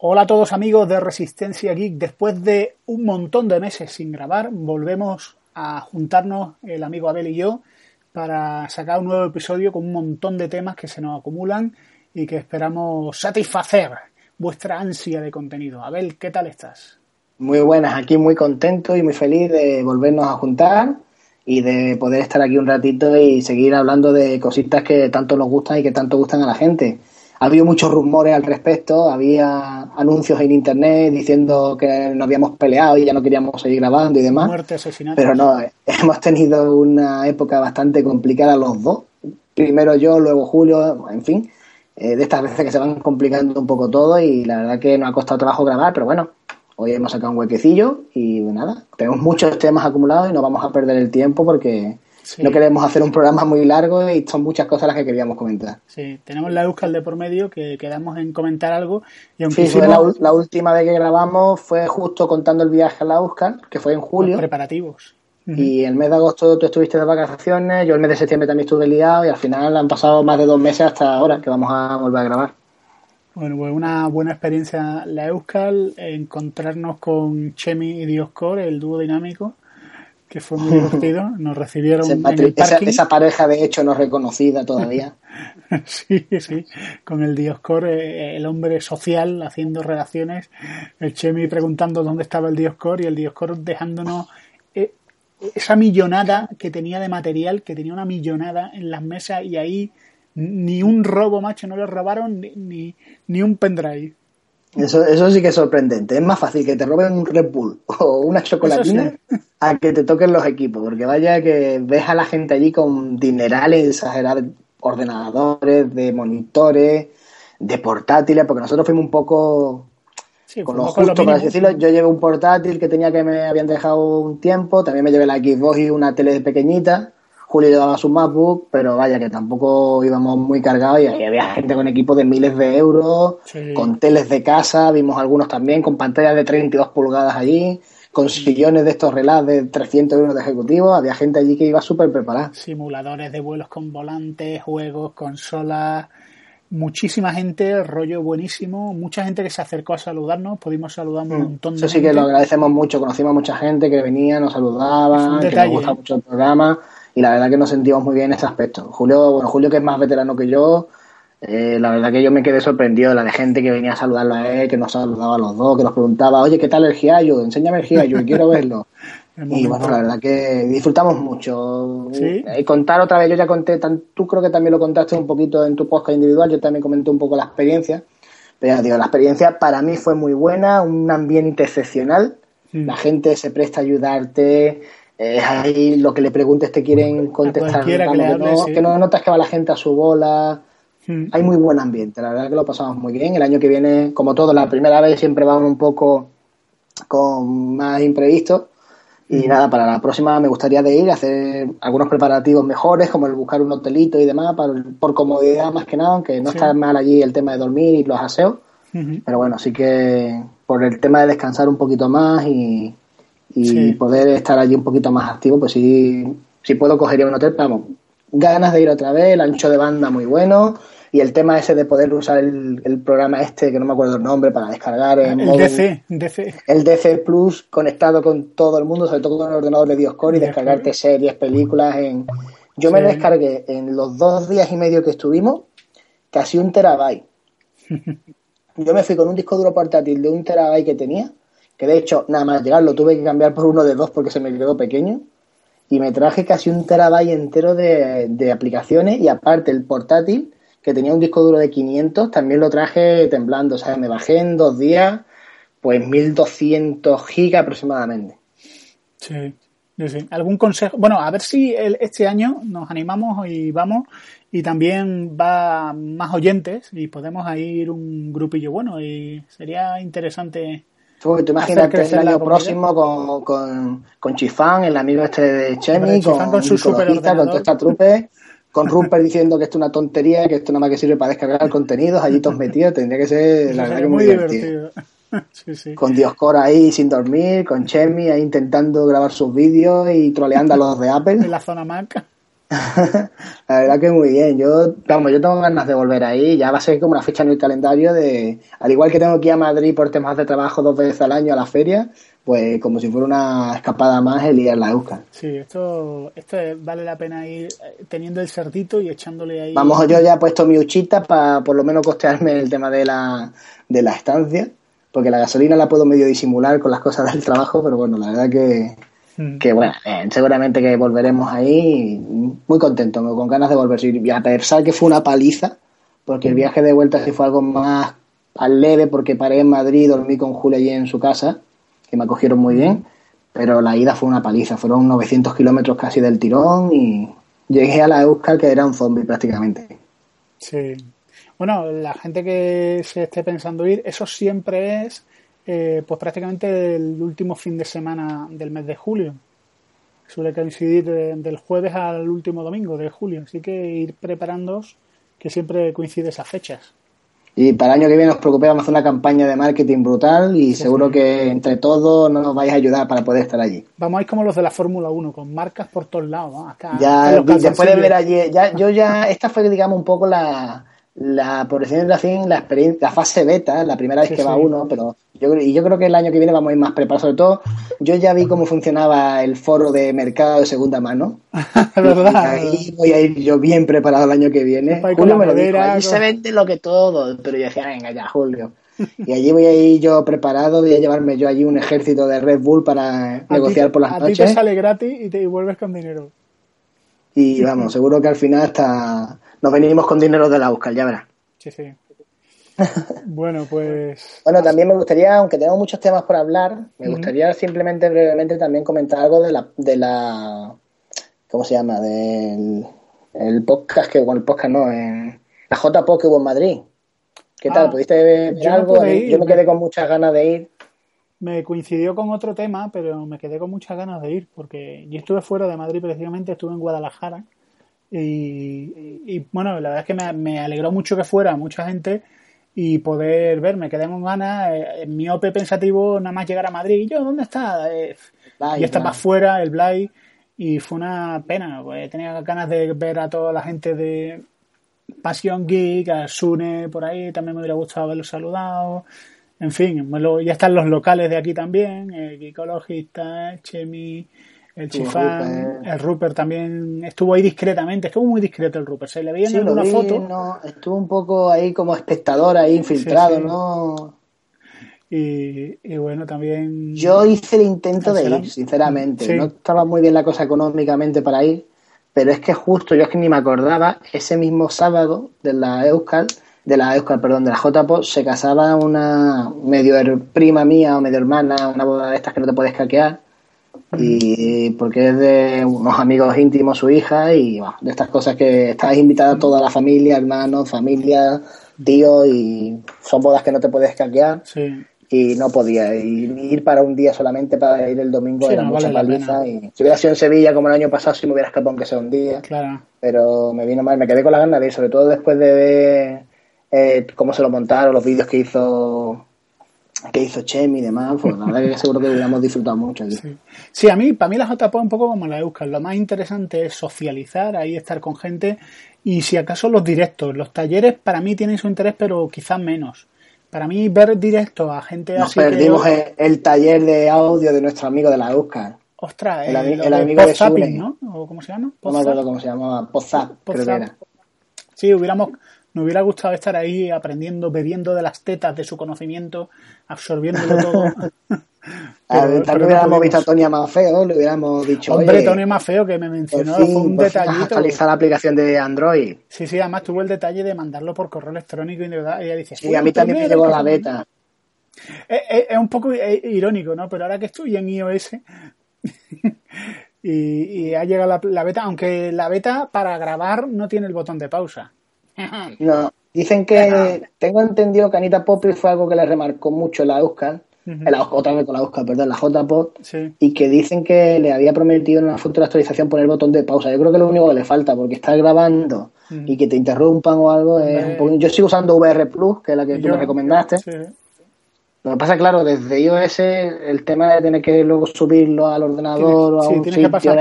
Hola a todos amigos de Resistencia Geek. Después de un montón de meses sin grabar, volvemos a juntarnos el amigo Abel y yo para sacar un nuevo episodio con un montón de temas que se nos acumulan y que esperamos satisfacer vuestra ansia de contenido. Abel, ¿qué tal estás? Muy buenas, aquí muy contento y muy feliz de volvernos a juntar y de poder estar aquí un ratito y seguir hablando de cositas que tanto nos gustan y que tanto gustan a la gente habido muchos rumores al respecto, había anuncios en internet diciendo que nos habíamos peleado y ya no queríamos seguir grabando y demás. Muerte, asesinato. Pero no, hemos tenido una época bastante complicada los dos. Primero yo, luego Julio, en fin, eh, de estas veces que se van complicando un poco todo y la verdad que nos ha costado trabajo grabar, pero bueno, hoy hemos sacado un huequecillo y nada, tenemos muchos temas acumulados y no vamos a perder el tiempo porque no queremos hacer un programa muy largo y son muchas cosas las que queríamos comentar. Sí, tenemos la Euskal de por medio que quedamos en comentar algo. Y aunque sí, la, última vez que grabamos fue justo contando el viaje a la Euskal, que fue en julio. Los preparativos. Y el mes de agosto tú estuviste de vacaciones, yo el mes de septiembre también estuve liado y al final han pasado más de dos meses hasta ahora que vamos a volver a grabar. Bueno, pues una buena experiencia la Euskal, encontrarnos con Chemi y Dioscor, el dúo dinámico que fue muy divertido. Nos recibieron en el parking. Esa, pareja, de hecho, no reconocida todavía. sí, sí, con el Dioscor, eh, el hombre social haciendo relaciones, el Chemi preguntando dónde estaba el Dioscor y el Dioscor dejándonos eh, esa millonada que tenía de material, que tenía una millonada en las mesas y ahí ni un robo, macho, no le robaron ni, ni un pendrive. Eso, eso sí que es sorprendente. Es más fácil que te roben un Red Bull o una chocolatina a que te toquen los equipos. Porque vaya que ves a la gente allí con dinerales exagerados, ordenadores, de monitores, de portátiles, porque nosotros fuimos un poco con lo justo, para decirlo. Yo llevé un portátil que tenía que me habían dejado un tiempo, también me llevé la Xbox y una tele pequeñita Julio llevaba su MacBook, pero vaya que tampoco íbamos muy cargados y había gente con equipos de miles de euros, con teles de casa, vimos algunos también con pantallas de 32 pulgadas allí, con sillones de estos relays de 300 euros de ejecutivo, había gente allí que iba súper preparada. Simuladores de vuelos con volantes, juegos, consolas, muchísima gente, rollo buenísimo, mucha gente que se acercó a saludarnos, pudimos saludar un mm. montón de Eso sí que lo agradecemos mucho, conocimos a mucha gente que venía, nos saludaba, que nos gusta ¿eh? mucho el programa y la verdad que nos sentimos muy bien en ese aspecto. Julio, bueno, Julio que es más veterano que yo, eh, la verdad que yo me quedé sorprendido de la de gente que venía a saludarlo a él, que nos saludaba a los dos, que nos preguntaba, oye, ¿qué tal el Giayo? Enséñame el Giayo, quiero verlo. y bueno, la verdad que disfrutamos mucho. ¿Sí? Y contar otra vez, yo ya conté, tú creo que también lo contaste un poquito en tu podcast individual, yo también comenté un poco la experiencia. Pero ya digo, la experiencia para mí fue muy buena, un ambiente excepcional. La gente se presta a ayudarte, es ahí lo que le preguntes te quieren contestar. que, no, notas que va la gente a su bola. Hmm. Hay muy buen ambiente, la verdad que lo pasamos muy bien. El año que viene, como todo, la primera vez siempre vamos un poco con más imprevisto. Y hmm. nada, para la próxima me gustaría de ir a hacer algunos preparativos mejores, como el buscar un hotelito y demás, por comodidad más que nada, aunque no está mal allí el tema de dormir y los aseos. Hmm. Pero bueno, sí que por el tema de descansar un poquito más y, y poder estar allí un poquito más activo, pues sí, sí puedo cogería un hotel, vamos, ganas de ir otra vez, el ancho de banda muy bueno y el tema ese de poder usar el, programa este, que no me acuerdo el nombre, para descargar el DC, DC, El DC Plus conectado con todo el mundo, sobre todo con el ordenador de Dioscore y descargarte series, películas en... Yo me descargué en los dos días y medio que estuvimos casi un terabyte. Yo me fui con un disco duro portátil de un terabyte que tenía que de hecho, nada más llegar lo tuve que cambiar por uno de dos porque se me quedó pequeño. Y me traje casi un terabyte entero de, aplicaciones y aparte el portátil, que tenía un disco duro de 500, también lo traje temblando. O sea, me bajé en dos días, pues 1200 gigas aproximadamente. Sí, sí. ¿Algún consejo? Bueno, a ver si este año nos animamos y vamos y también va más oyentes y podemos ir un grupillo bueno y sería interesante Tú, tú imagínate el año próximo con, con, con, Chifán, el amigo este de Chemi, con, con, su con toda esta trupe, con Rupert diciendo que esto es una tontería, que esto nada más que sirve para descargar contenidos, allí todos metidos, tendría que ser la verdad que muy divertido. Sí, sí. Con Dioscor ahí sin dormir, con Chemi ahí intentando grabar sus vídeos y troleando a los de Apple. En la zona Mac. la verdad que muy bien. Yo, vamos, yo tengo ganas de volver ahí. Ya va a ser como una fecha en el calendario de, al igual que tengo que ir a Madrid por temas de trabajo dos veces al año a la feria, pues como si fuera una escapada más el ir a la Euskal. Sí, esto, esto vale la pena ir eh, teniendo el cerdito y echándole ahí. Vamos, yo ya he puesto mi uchita para por lo menos costearme el tema de la, de la estancia, porque la gasolina la puedo medio disimular con las cosas del trabajo, pero bueno, la verdad que. Que bueno, eh, seguramente que volveremos ahí muy contento, con ganas de volver. Y a pesar que fue una paliza, porque el mm. viaje de vuelta sí fue algo más al leve, porque paré en Madrid, dormí con Julia allí en su casa, que me acogieron muy bien, pero la ida fue una paliza, fueron 900 kilómetros casi del tirón y llegué a la Euskal que era un zombie prácticamente. Sí. Bueno, la gente que se esté pensando ir, eso siempre es eh, pues prácticamente el último fin de semana del mes de julio. Suele coincidir del jueves al último domingo de julio, así que ir preparándoos que siempre coincide esas fechas. Y para el año que viene os preocupemos hacer una campaña de marketing brutal y seguro que entre todos nos vais a ayudar para poder estar allí. Vamos a ir como los de la Fórmula 1, con marcas por todos lados. ya, después de ver allí, ya, yo ya, esta fue digamos un poco la, la por decirlo así, la experiencia, la fase beta, la primera vez que va uno, pero yo, y yo creo que el año que viene vamos a ir más preparados. Sobre todo, yo ya vi cómo funcionaba el foro de mercado de segunda mano. ¿verdad? ahí voy a ir yo bien preparado el año que viene. Julio me lo dijo, allí se vende lo que todo. Pero yo decía, venga ya, Julio. Y allí voy a ir yo preparado, voy a llevarme yo allí un ejército de Red Bull para negociar por las noches. A ti te sale gratis y te vuelves con dinero. Y vamos, seguro que al final hasta nos venimos con dinero de la Euskal, ya verás. Sí, sí. Bueno, pues. Bueno, también me gustaría, aunque tenemos muchos temas por hablar, me gustaría simplemente brevemente también comentar algo de la. De la ¿Cómo se llama? Del el podcast que. Bueno, el podcast no, en la JPO que hubo en Madrid. ¿Qué tal? Ah, ¿Pudiste ver algo? yo me quedé con muchas ganas de ir. Me coincidió con otro tema, pero me quedé con muchas ganas de ir, porque yo estuve fuera de Madrid precisamente, estuve en Guadalajara. Y, bueno, la verdad es que me, me, alegró mucho que fuera mucha gente y poder verme. Quedé con ganas, eh, en mi OP pensativo, nada más llegar a Madrid. Y yo, ¿dónde está? Eh, y estaba fuera, el Blay, y fue una pena. Pues, tenía ganas de ver a toda la gente de Pasión Geek, a Sune por ahí, también me hubiera gustado haberlo saludado. En fin, ya están los locales de aquí también, el Ecologista, Chemi, el Chifán, el Rupert también estuvo ahí discretamente, estuvo muy discreto el Rupert, se le veía en alguna foto. No, estuvo un poco ahí como espectador, ahí infiltrado, ¿no? Y, bueno, también. Yo hice el intento de ir, sinceramente. No estaba muy bien la cosa económicamente para ir, pero es que justo, yo es que ni me acordaba, ese mismo sábado de la Euskal, de la Euskal, perdón, de la JPO, se casaba una medio prima mía o medio hermana, una boda de estas que no te puedes caquear y porque es de unos amigos íntimos su hija y de estas cosas que estás invitada toda la familia, hermanos, familia, tío y son bodas que no te puedes caquear y no podía ir para un día solamente para ir el domingo era mucha paliza y si hubiera sido en Sevilla como el año pasado si me hubiera escapado aunque sea un día pero me vino mal, me quedé con la ganas de ir sobre todo después de ver eh, cómo se lo montaron, los vídeos que hizo que hizo Chemi y demás, pues la verdad que seguro que hubiéramos disfrutado mucho. Sí. a mí, para mí la JPO es un poco como la Euskal. Lo más interesante es socializar, ahí estar con gente y si acaso los directos. Los talleres para mí tienen su interés, pero quizás menos. Para mí ver directo a gente Nos perdimos el, taller de audio de nuestro amigo de la Euskal. Ostras, el, el, amigo de Sune. ¿no? ¿O cómo se llama? No me acuerdo cómo se llamaba. Podzap, creo que era. Sí, hubiéramos me hubiera gustado estar ahí aprendiendo, bebiendo de las tetas de su conocimiento, absorbiéndolo todo. a ver, también hubiéramos visto a Tony Mafeo, le hubiéramos dicho. Hombre, Tony Mafeo que me mencionó, fue un detallito. actualizar la aplicación de Android. Sí, sí, además tuvo el detalle de mandarlo por correo electrónico y de verdad ella dice. Sí, a mí también me llegó la beta. Es, un poco irónico, ¿no? Pero ahora que estoy en iOS y, ha llegado la, la beta, aunque la beta para grabar no tiene el botón de pausa. No, dicen que tengo entendido que Anita Poppy fue algo que le remarcó mucho la Euskal, otra vez con la Euskal, perdón, la JPOT, y que dicen que le había prometido en una futura actualización poner el botón de pausa. Yo creo que es lo único que le falta, porque estar grabando y que te interrumpan o algo es Yo sigo usando VR Plus, que es la que tú me recomendaste. Lo que pasa, claro, desde iOS el tema de tener que luego subirlo al ordenador o a un sitio, que pasar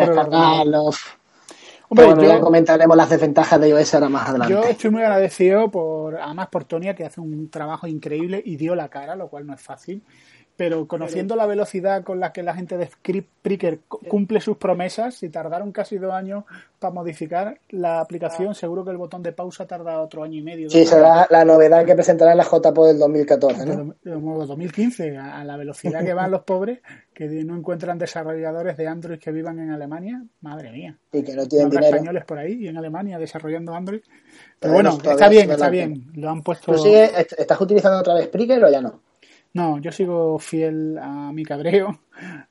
Hombre, bueno, ya comentaremos las desventajas de iOS ahora más adelante. Yo estoy muy agradecido por, además por Tonia, que hace un trabajo increíble y dio la cara, lo cual no es fácil pero conociendo la velocidad con la que la gente de Spreaker cumple sus promesas, si tardaron casi dos años para modificar la aplicación, seguro que el botón de pausa tarda otro año y medio. Sí, será la novedad que presentará la JPO del 2014, ¿no? 2015, a la velocidad que van los pobres, que no encuentran desarrolladores de Android que vivan en Alemania, madre mía. Y que no tienen dinero. españoles por ahí y en Alemania desarrollando Android. Pero, bueno, está bien, está bien. Lo han puesto. ¿Estás utilizando otra vez Spreaker o ya no? No, yo sigo fiel a mi cabreo.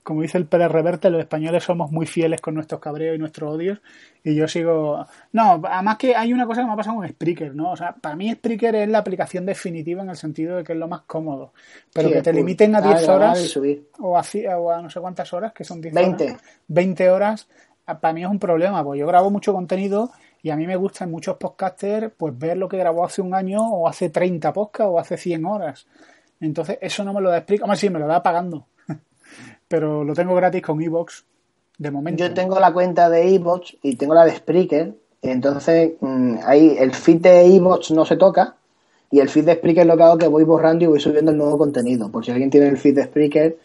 Como dice el Pérez Reverte, los españoles somos muy fieles con nuestros cabreos y nuestros odios. Y yo sigo. No, además que hay una cosa que me ha pasado con Spreaker, ¿no? O sea, para mí Spreaker es la aplicación definitiva en el sentido de que es lo más cómodo. Pero que te limiten a 10 horas o a, o a no sé cuántas horas, que son 10 20. Horas, 20 horas, para mí es un problema, porque yo grabo mucho contenido y a mí me gusta en muchos podcasters pues ver lo que grabó hace un año o hace 30 podcasts o hace 100 horas. Entonces, eso no me lo da explica. Hombre, sí, me lo da pagando. Pero lo tengo gratis con Evox, de momento. Yo tengo la cuenta de Evox y tengo la de Spreaker. Entonces, mm, ahí el feed de Evox no se toca. Y el feed de Spreaker lo que hago es que voy borrando y voy subiendo el nuevo contenido. Por si alguien tiene el feed de Spreaker.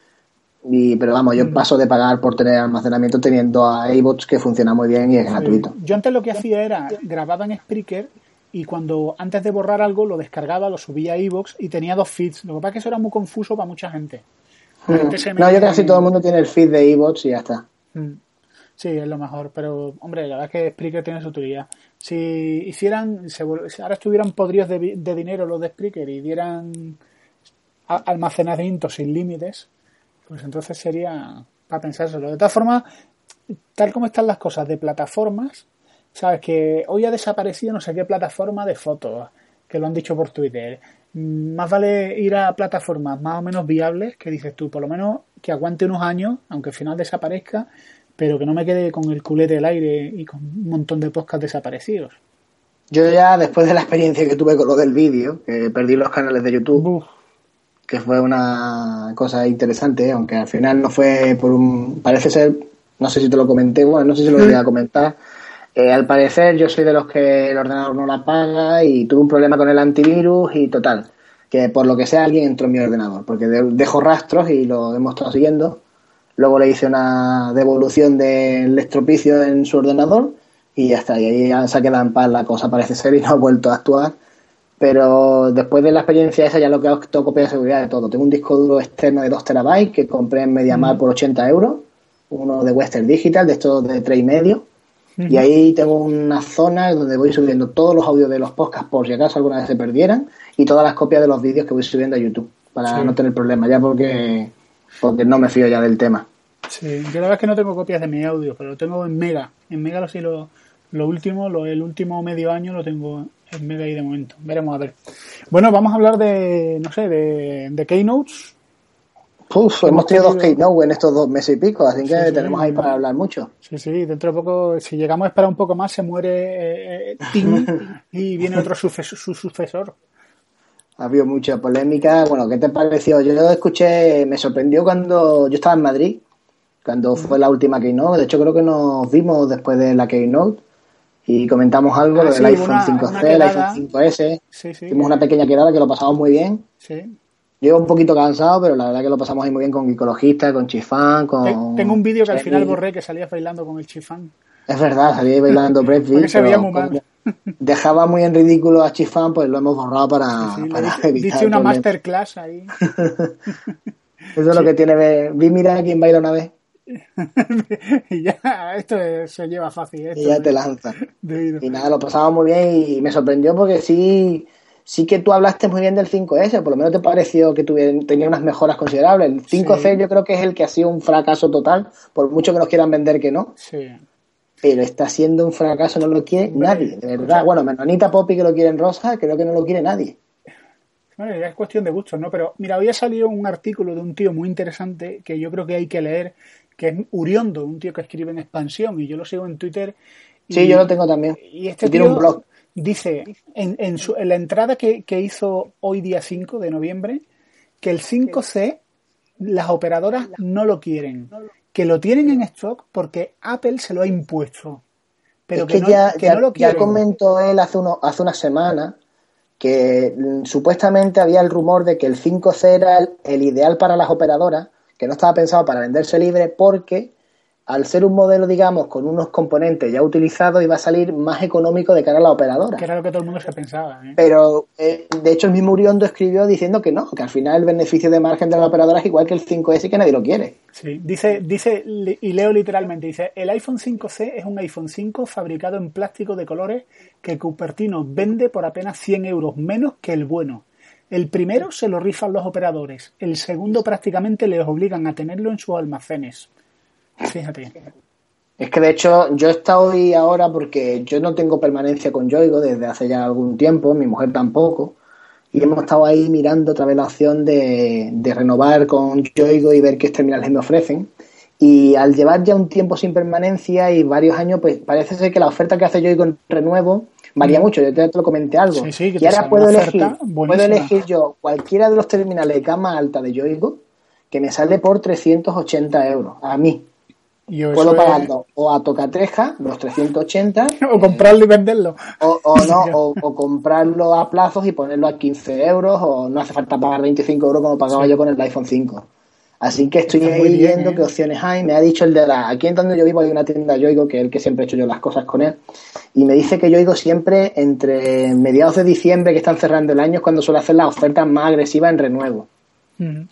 Y, pero vamos, yo mm. paso de pagar por tener almacenamiento teniendo a Evox que funciona muy bien y es gratuito. Yo antes lo que hacía era grababa en Spreaker y cuando antes de borrar algo lo descargaba, lo subía a iVoox y tenía dos feeds. Lo que pasa es que eso era muy confuso para mucha gente. Hmm. No, yo casi todo el mundo tiene el feed de iVoox y ya está. Hmm. Sí, es lo mejor, pero hombre, la verdad es que Spreaker tiene su utilidad. Si hicieran, si ahora estuvieran podridos de, dinero los de Spreaker y dieran almacenamiento sin límites, pues entonces sería para pensárselo. De todas formas, tal como están las cosas de plataformas, Sabes que hoy ha desaparecido no sé qué plataforma de fotos, que lo han dicho por Twitter. Mm, más vale ir a plataformas más o menos viables, que dices tú, por lo menos que aguante unos años, aunque al final desaparezca, pero que no me quede con el culete del aire y con un montón de podcasts desaparecidos. Yo ya, después de la experiencia que tuve con lo del vídeo, que perdí los canales de YouTube, que fue una cosa interesante, aunque al final no fue por un... Parece ser, no sé si te lo comenté, bueno, no sé si lo voy a comentar, eh, al parecer yo soy de los que el ordenador no la paga y tuve un problema con el antivirus y total, que por lo que sea alguien entró en mi ordenador, porque dejo rastros y lo hemos estado siguiendo. Luego le hice una devolución del estropicio en su ordenador y ya está, y ahí ya se ha quedado en paz la cosa parece ser y no ha vuelto a actuar. Pero después de la experiencia esa ya lo que hago es copia de seguridad de todo. Tengo un disco duro externo de 2 terabytes que compré en MediaMar por 80 euros, uno de Western Digital, de estos de 3,5 y medio y ahí tengo una zona donde voy subiendo todos los audios de los podcasts por si acaso alguna vez se perdieran y todas las copias de los vídeos que voy subiendo a YouTube para no tener problemas ya porque, porque no me fío ya del tema. Sí, yo la verdad es que no tengo copias de mi audio, pero lo tengo en Mega. En Mega lo sí lo, lo último, lo, el último medio año lo tengo en Mega y de momento. Veremos a ver. Bueno, vamos a hablar de, no sé, de, de Keynotes Hemos tenido dos Keynote en estos dos meses y pico, así que tenemos ahí para hablar mucho. Sí, sí, dentro de poco, si llegamos a esperar un poco más, se muere eh, eh Tim y viene otro su sucesor. Ha habido mucha polémica. Bueno, ¿qué te pareció? Yo lo escuché, me sorprendió cuando yo estaba en Madrid, cuando fue la última Keynote. De hecho, creo que nos vimos después de la Keynote y comentamos algo ah, del iPhone 5C, el iPhone 5S. Sí, Hicimos una pequeña quedada que lo pasamos muy bien. Sí. Llevo un poquito cansado, pero la verdad que lo pasamos ahí muy bien con Ecologista, con Chifán, con... Tengo un vídeo que al final borré que salía bailando con el Chifán. Es verdad, salía bailando Breakfast. se veía muy mal. Dejaba muy en ridículo a Chifán, pues lo hemos borrado para, sí, una masterclass ahí. Eso es lo que tiene... Vi, mira quién baila una vez. y ya, esto se lleva fácil. y ya te lanza. Y nada, lo pasaba muy bien y me sorprendió porque sí sí que tú hablaste muy bien del 5S, por lo menos te pareció que tenía unas mejoras considerables. El 5C yo creo que es el que ha sido un fracaso total, por mucho que nos quieran vender que no. Sí. Pero está siendo un fracaso, no lo quiere nadie, de verdad. bueno, Menonita Poppy que lo quiere en rosa, creo que no lo quiere nadie. Bueno, ya es cuestión de gustos, ¿no? Pero mira, hoy ha salido un artículo de un tío muy interesante que yo creo que hay que leer, que es Uriondo, un tío que escribe en expansión, y yo lo sigo en Twitter. sí, yo lo tengo también. Y este tiene un blog dice en, en, su, en la entrada que, que, hizo hoy día 5 de noviembre que el 5C las operadoras no lo quieren, que lo tienen en stock porque Apple se lo ha impuesto. Pero que, ya, ya, comentó él hace, uno, hace una semana que mm, supuestamente había el rumor de que el 5C era el ideal para las operadoras, que no estaba pensado para venderse libre porque al ser un modelo, digamos, con unos componentes ya utilizados, iba a salir más económico de cara a la operadora. Que era lo que todo el mundo se pensaba. ¿eh? Pero, eh, de hecho, el mismo Uriondo escribió diciendo que no, que al final el beneficio de margen de la operadora es igual que el 5S y que nadie lo quiere. Sí, dice, dice, y leo literalmente, dice, el iPhone 5C es un iPhone 5 fabricado en plástico de colores que Cupertino vende por apenas 100 euros menos que el bueno. El primero se lo rifan los operadores, el segundo prácticamente les obligan a tenerlo en sus almacenes. Fíjate. Es que de hecho yo he estado hoy ahora porque yo no tengo permanencia con Yoigo desde hace ya algún tiempo, mi mujer tampoco, y hemos estado ahí mirando otra vez la opción de, renovar con Yoigo y ver qué terminales me ofrecen. Y al llevar ya un tiempo sin permanencia y varios años, pues parece ser que la oferta que hace Yoigo en renuevo varía mm. mucho. Yo te, lo comenté algo. y ahora puedo elegir, puedo elegir yo cualquiera de los terminales de gama alta de Yoigo que me sale por 380 euros a mí. Puedo pagarlo o a tocatreja, los 380. o comprarlo y venderlo. O, no, o, comprarlo a plazos y ponerlo a 15 euros, o no hace falta pagar 25 euros como pagaba yo con el iPhone 5. Así que estoy ahí viendo ¿eh? qué opciones hay. Me ha dicho el de la. Aquí en donde yo vivo hay una tienda Yoigo, que es el que siempre he hecho yo las cosas con él. Y me dice que Yoigo siempre entre mediados de diciembre, que están cerrando el año, es cuando suele hacer las ofertas más agresivas en renuevo.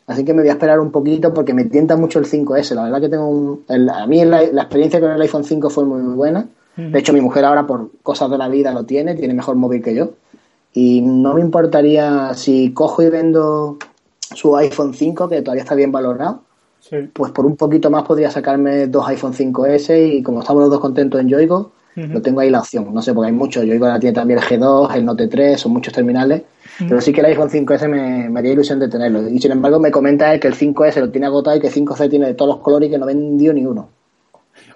Así que me voy a esperar un poquito porque me tienta mucho el 5S. La verdad que tengo un, a mí la, experiencia con el iPhone 5 fue muy, buena. De hecho, mi mujer ahora por cosas de la vida lo tiene, tiene mejor móvil que yo. Y no me importaría si cojo y vendo su iPhone 5, que todavía está bien valorado, pues por un poquito más podría sacarme dos iPhone 5S y como estamos los dos contentos en Yoigo, lo tengo ahí la opción. No sé, porque hay muchos. Yoigo la tiene también el G2, el Note 3, son muchos terminales pero sí que el iPhone 5S me, haría ilusión de tenerlo. Y sin embargo me comenta él que el 5S lo tiene agotado y que el 5C tiene de todos los colores y que no vendió ni uno.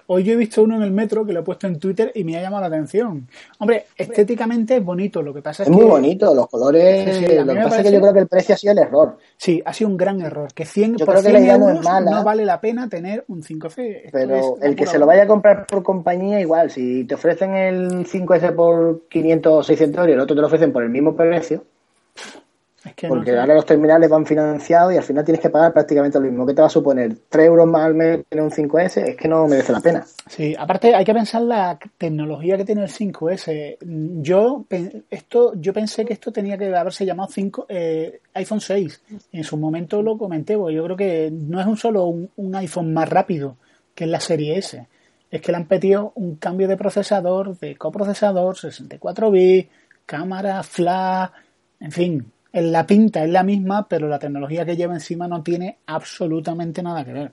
Hoy yo he visto uno en el metro que lo he puesto en Twitter y me ha llamado la atención. Hombre, estéticamente es bonito, lo que pasa es, es muy bonito, los colores. lo que pasa es que yo creo que el precio ha sido el error. Sí, ha sido un gran error. Que 100, yo creo que la idea no es mala. No vale la pena tener un 5C. pero el que se lo vaya a comprar por compañía, igual, si te ofrecen el 5S por 500 o 600 euros y el otro te lo ofrecen por el mismo precio porque ahora los terminales van financiados y al final tienes que pagar prácticamente lo mismo. ¿Qué te va a suponer? ¿3 euros más al mes tener un 5S? Es que no merece la pena. Sí, aparte hay que pensar la tecnología que tiene el 5S. Yo, esto, yo pensé que esto tenía que haberse llamado 5, eh, iPhone 6. En su momento lo comenté, porque yo creo que no es un solo un, iPhone más rápido que en la serie S. Es que le han pedido un cambio de procesador, de coprocesador, 64 bits, cámara, flash, en fin, la pinta es la misma, pero la tecnología que lleva encima no tiene absolutamente nada que ver.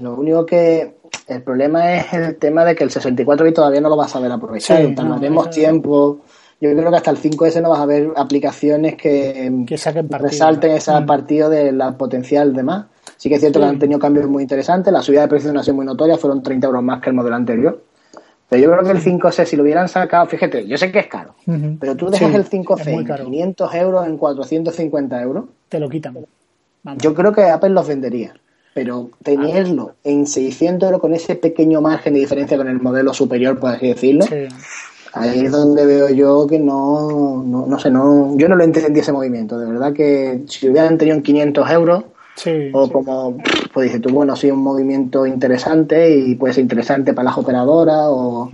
Lo único que el problema es el tema de que el 64 bit todavía no lo vas a ver aprovechar. Sí, Tardaremos tiempo. Yo creo que hasta el 5S no vas a ver aplicaciones que, que saquen resalten ese mm. partido de la potencial de más. Sí que es cierto que han tenido cambios muy interesantes. La subida de precios no ha sido muy notoria, fueron 30 euros más que el modelo anterior. Pero yo creo que el 5C, si lo hubieran sacado, fíjate, yo sé que es caro, pero tú dejas el 5C en 500 euros, en 450 euros. Te lo quitan. Yo creo que Apple los vendería, pero tenerlo en 600 euros con ese pequeño margen de diferencia con el modelo superior, por así decirlo, ahí es donde veo yo que no, no, no sé, no, yo no lo entendí ese movimiento. De verdad que si hubieran tenido en 500 euros, o como, pues dices tú, bueno, ha sido un movimiento interesante y puede ser interesante para las operadoras o...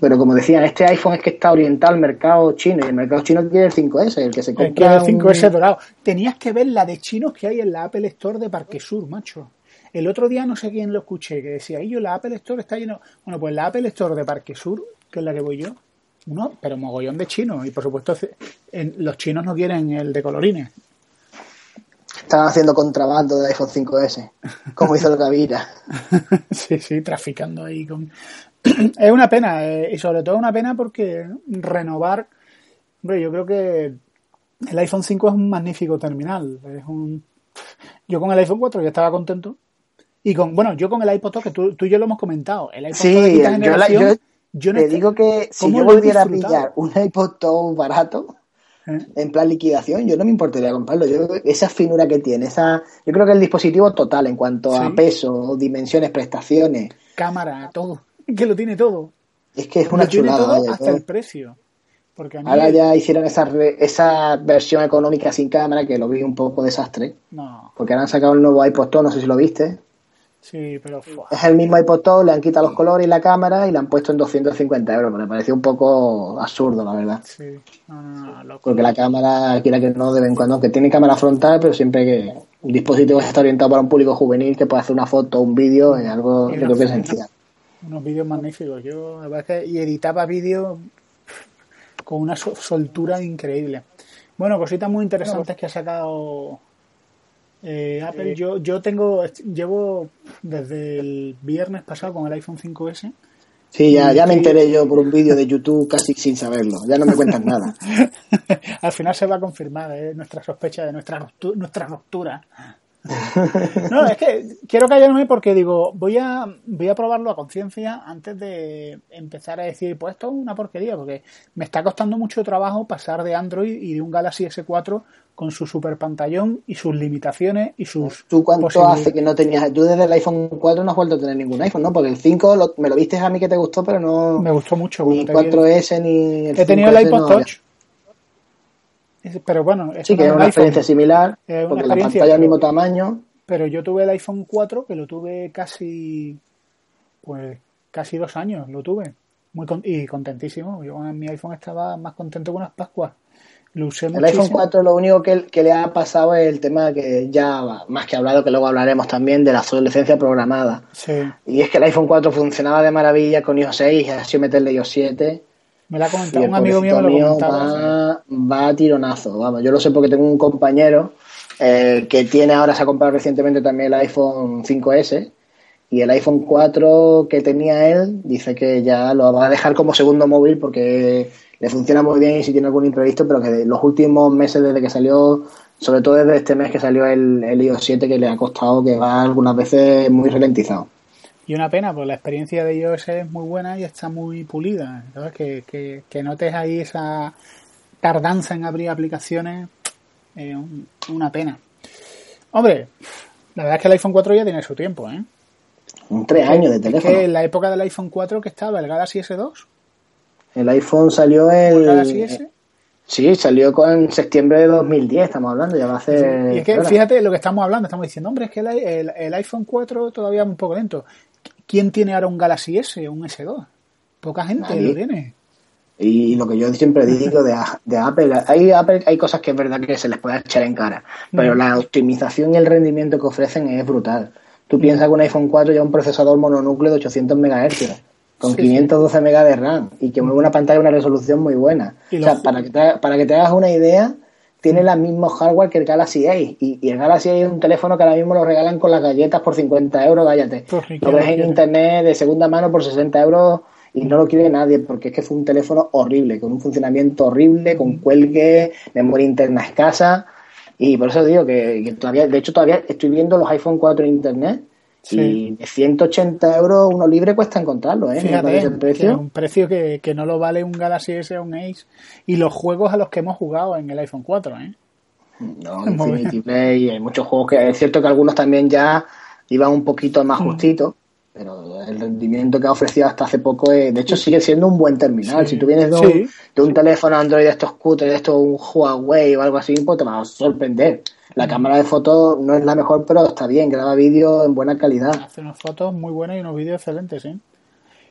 Pero como decía, este iPhone es que está orientado al mercado chino y el mercado chino quiere el 5S, el que se compra. El 5S dorado. Tenías que ver la de chinos que hay en la Apple Store de Parque Sur, macho. El otro día no sé quién lo escuché, que decía, y yo la Apple Store está lleno. Bueno, pues la Apple Store de Parque Sur, que es la que voy yo, uno, pero mogollón de chinos. Y por supuesto, los chinos no quieren el de colorines. Están haciendo contrabando de iPhone 5S, como hizo el Gavira. sí, sí, traficando ahí con... es una pena, eh, y sobre todo una pena porque renovar... Hombre, yo creo que el iPhone 5 es un magnífico terminal. Es un... Yo con el iPhone 4 ya estaba contento. Y con, bueno, yo con el iPod que tú, y yo lo hemos comentado. El iPod sí, yo, yo, te digo que si yo volviera a pillar un iPod barato, ¿Eh? En plan liquidación, yo no me importaría comprarlo. Yo, esa finura que tiene, esa, yo creo que el dispositivo total en cuanto a peso, dimensiones, prestaciones. Cámara, todo. Que lo tiene todo. Es que es una chulada. hasta el precio. Porque Ahora ya hicieron esa, esa versión económica sin cámara que lo vi un poco desastre. No. Porque ahora han sacado el nuevo iPod no sé si lo viste. Sí, pero... Es el mismo iPod Touch, le han quitado los colores y la cámara y le han puesto en 250 euros. Me pareció un poco absurdo, la verdad. Sí, Porque la cámara, quiera que no, de vez en cuando, que tiene cámara frontal, pero siempre que un dispositivo está orientado para un público juvenil que puede hacer una foto o un vídeo, es algo que creo que es esencial. Unos vídeos magníficos. Yo, la verdad es que, y editaba vídeos con una soltura increíble. Bueno, cositas muy interesantes que ha sacado eh, Apple. Yo, yo tengo, llevo desde el viernes pasado con el iPhone 5S. Sí, ya, ya me enteré yo por un vídeo de YouTube casi sin saberlo. Ya no me cuentan nada. Al final se va a confirmar ¿eh? nuestra sospecha de nuestra nuestra ruptura. no, es que quiero callarme porque digo, voy a, voy a probarlo a conciencia antes de empezar a decir, pues esto es una porquería, porque me está costando mucho trabajo pasar de Android y de un Galaxy S4 con su super pantallón y sus limitaciones y sus. ¿Tú cuánto hace que no tenías? Tú desde el iPhone 4 no has vuelto a tener ningún iPhone, ¿no? Porque el 5 me lo viste a mí que te gustó, pero no. Me gustó mucho. Ni 4S ni. El He tenido el iPod Touch pero bueno, sí, que es una experiencia similar, porque la pantalla del mismo tamaño. Pero yo tuve el iPhone 4, que lo tuve casi, pues, casi dos años, lo tuve. Muy y contentísimo. Yo en mi iPhone estaba más contento que unas Pascuas. Lo usé el iPhone 4 lo único que, que, le ha pasado es el tema que ya más que hablado, que luego hablaremos también de la obsolescencia programada. Sí. Y es que el iPhone 4 funcionaba de maravilla con iOS 6 y ha sido meterle iOS 7 me la ha comentado, un amigo mío me lo Va, va, a tironazo, vamos. Yo lo sé porque tengo un compañero eh, que tiene ahora, se ha comprado recientemente también el iPhone 5S y el iPhone 4 que tenía él dice que ya lo va a dejar como segundo móvil porque le funciona muy bien y si tiene algún imprevisto, pero que los últimos meses desde que salió, sobre todo desde este mes que salió el, iOS 7, que le ha costado que va algunas veces muy ralentizado. Y una pena, pues la experiencia de iOS es muy buena y está muy pulida. ¿sabes? Que, que, que notes ahí esa tardanza en abrir aplicaciones, eh, una pena. Hombre, la verdad es que el iPhone 4 ya tiene su tiempo, ¿eh? Un tres años de teléfono. Es que en la época del iPhone 4 que estaba el Galaxy S2. El iPhone salió el... ¿El Galaxy S? Sí, salió en septiembre de 2010, estamos hablando, ya va a ser... Y es que fíjate lo que estamos hablando, estamos diciendo, hombre, es que el, el, iPhone 4 todavía es un poco lento. ¿quién tiene ahora un Galaxy S o un S2? Poca gente lo tiene. Y lo que yo siempre digo de, de Apple, hay, Apple, hay cosas que es verdad que se les puede echar en cara, pero mm. la optimización y el rendimiento que ofrecen es brutal. Tú piensas que un iPhone 4 lleva un procesador mononúcleo de 800 MHz, con 512 MB de RAM, y que mueve una pantalla de una resolución muy buena. O sea, para que, te, para que te hagas una idea, tiene el mismo hardware que el Galaxy A. Y, el Galaxy A es un teléfono que ahora mismo lo regalan con las galletas por 50 euros, váyate. lo ves en internet de segunda mano por 60 euros y no lo quiere nadie porque es que fue un teléfono horrible, con un funcionamiento horrible, con cuelgue, memoria interna escasa. Y por eso digo que, todavía, de hecho, todavía estoy viendo los iPhone 4 en internet y de 180 euros uno libre cuesta encontrarlo, ¿eh? Fíjate, precio. un precio que, no lo vale un Galaxy S o un Ace. Y los juegos a los que hemos jugado en el iPhone 4, ¿eh? No, Infinity Play, hay muchos juegos que es cierto que algunos también ya iban un poquito más mm. justitos, pero el rendimiento que ha ofrecido hasta hace poco, de hecho, sigue siendo un buen terminal. Si tú vienes de un, de un teléfono Android de estos cutres, de estos un Huawei o algo así, pues te va a sorprender. La cámara de fotos no es la mejor, pero está bien, graba vídeo en buena calidad. Hace unas fotos muy buenas y unos vídeos excelentes, ¿sí?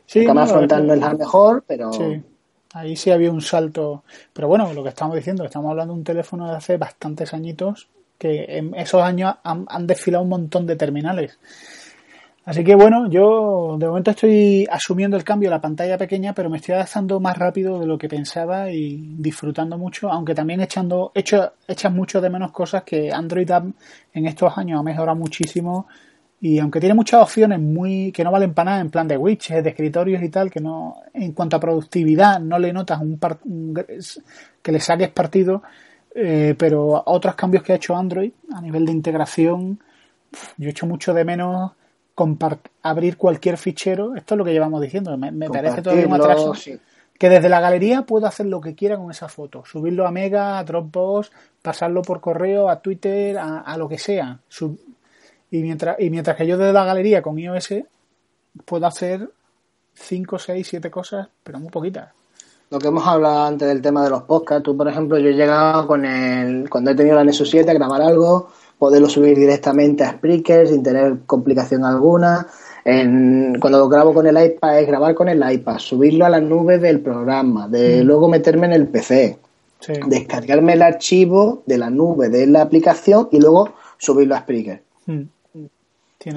sí la cámara frontal no es la mejor, pero... Sí, ahí sí había un salto. Pero bueno, lo que estamos diciendo, estamos hablando de un teléfono de hace bastantes añitos que en esos años han desfilado un montón de terminales. Así que bueno, yo de momento estoy asumiendo el cambio a la pantalla pequeña, pero me estoy adaptando más rápido de lo que pensaba y disfrutando mucho, aunque también echando, hecho, echas mucho de menos cosas que Android App en estos años ha mejorado muchísimo y aunque tiene muchas opciones muy que no valen para nada en plan de widgets, de escritorios y tal, que no en cuanto a productividad no le notas un, que le saques partido, eh, pero otros cambios que ha hecho Android a nivel de integración, yo echo mucho de menos abrir cualquier fichero, esto es lo que llevamos diciendo, me, parece todavía un atraso. Que desde la galería puedo hacer lo que quiera con esa foto, subirlo a Mega, a Dropbox, pasarlo por correo, a Twitter, a, lo que sea. y, mientras, y mientras que yo desde la galería con iOS puedo hacer 5, 6, 7 cosas, pero muy poquitas. Lo que hemos hablado antes del tema de los podcasts, tú por ejemplo, yo he llegado con el, cuando he tenido la Nexus 7 a grabar algo, poderlo subir directamente a Spreaker sin tener complicación alguna. En, cuando lo grabo con el iPad es grabar con el iPad, subirlo a la nube del programa, de mm. luego meterme en el PC, descargarme el archivo de la nube de la aplicación y luego subirlo a Spreaker. Mm.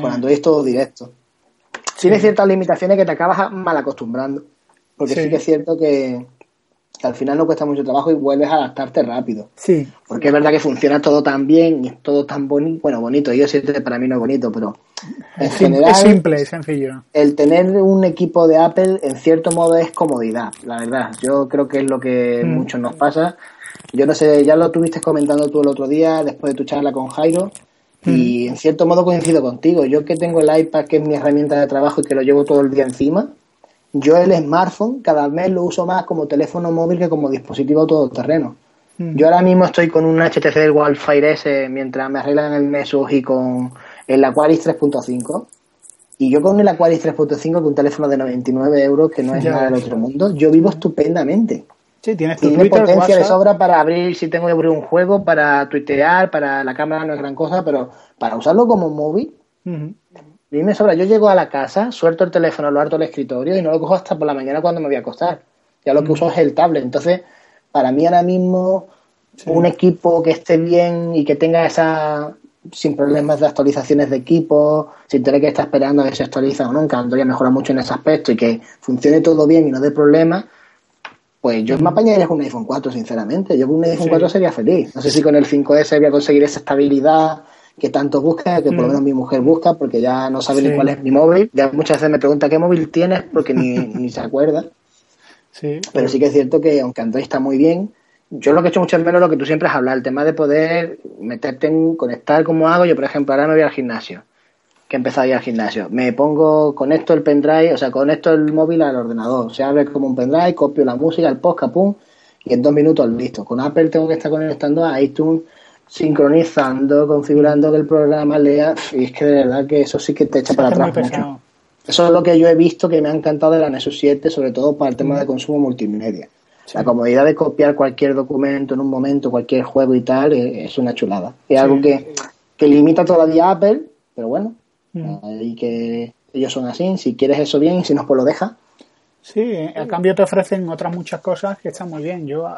Cuando es todo directo. Tiene ciertas limitaciones que te acabas mal acostumbrando. Porque sí, que es cierto que, al final no cuesta mucho trabajo y vuelves a adaptarte rápido. Sí. Porque es verdad que funciona todo tan bien y es todo tan bonito. Bueno, bonito, yo siento para mí no es bonito, pero en general. Es simple, es sencillo. El tener un equipo de Apple, en cierto modo, es comodidad, la verdad. Yo creo que es lo que mm. muchos nos pasa. Yo no sé, ya lo tuviste comentando tú el otro día, después de tu charla con Jairo. Y mm. en cierto modo coincido contigo. Yo que tengo el iPad, que es mi herramienta de trabajo y que lo llevo todo el día encima, yo el smartphone cada vez lo uso más como teléfono móvil que como dispositivo todoterreno. Mm. Yo ahora mismo estoy con un HTC del Wildfire S mientras me arreglan el Nexus y con el Aquaris 3.5. Y yo con el Aquaris 3.5, con un teléfono de 99 euros, que no es nada del otro mundo, yo vivo estupendamente. Sí, tienes tu potencia de sobra para abrir, si tengo que abrir un juego, para tuitear, para la cámara no es gran cosa, pero para usarlo como móvil, me sobra. Yo llego a la casa, suelto el teléfono, lo harto el escritorio y no lo cojo hasta por la mañana cuando me voy a acostar. Ya lo que mm. uso es el tablet. Entonces, para mí ahora mismo, un equipo que esté bien y que tenga esa sin problemas de actualizaciones de equipo, sin tener que estar esperando a que se actualiza o no, que Android mejora mucho en ese aspecto y que funcione todo bien y no dé problemas, pues yo me apañaría con un iPhone 4, sinceramente. Yo con un iPhone 4 sería feliz. No sé si con el 5S voy a conseguir esa estabilidad que tanto busca, que por lo mm. menos mi mujer busca, porque ya no sabe ni cuál es mi móvil. Ya muchas veces me pregunta qué móvil tienes, porque ni, ni se acuerda. Sí, pero sí que es cierto que, aunque Android está muy bien, yo lo que he hecho mucho menos lo que tú siempre has hablado, el tema de poder meterte en conectar como hago. Yo, por ejemplo, ahora me voy al gimnasio, que he empezado a ir al gimnasio. Me pongo, conecto el pendrive, o sea, conecto el móvil al ordenador. Se abre como un pendrive, copio la música, el podcast, pum, y en dos minutos listo. Con Apple tengo que estar conectando a iTunes sincronizando, configurando que el programa lea, y es que de verdad que eso sí que te echa para atrás mucho. Eso es lo que yo he visto que me ha encantado de la Nexus 7, sobre todo para el tema de consumo multimedia. La comodidad de copiar cualquier documento en un momento, cualquier juego y tal, eh, es una chulada. Es algo que, que limita todavía Apple, pero bueno, y que ellos son así. Si quieres eso bien, si no, pues lo deja. Sí, a cambio te ofrecen otras muchas cosas que están muy bien. Yo,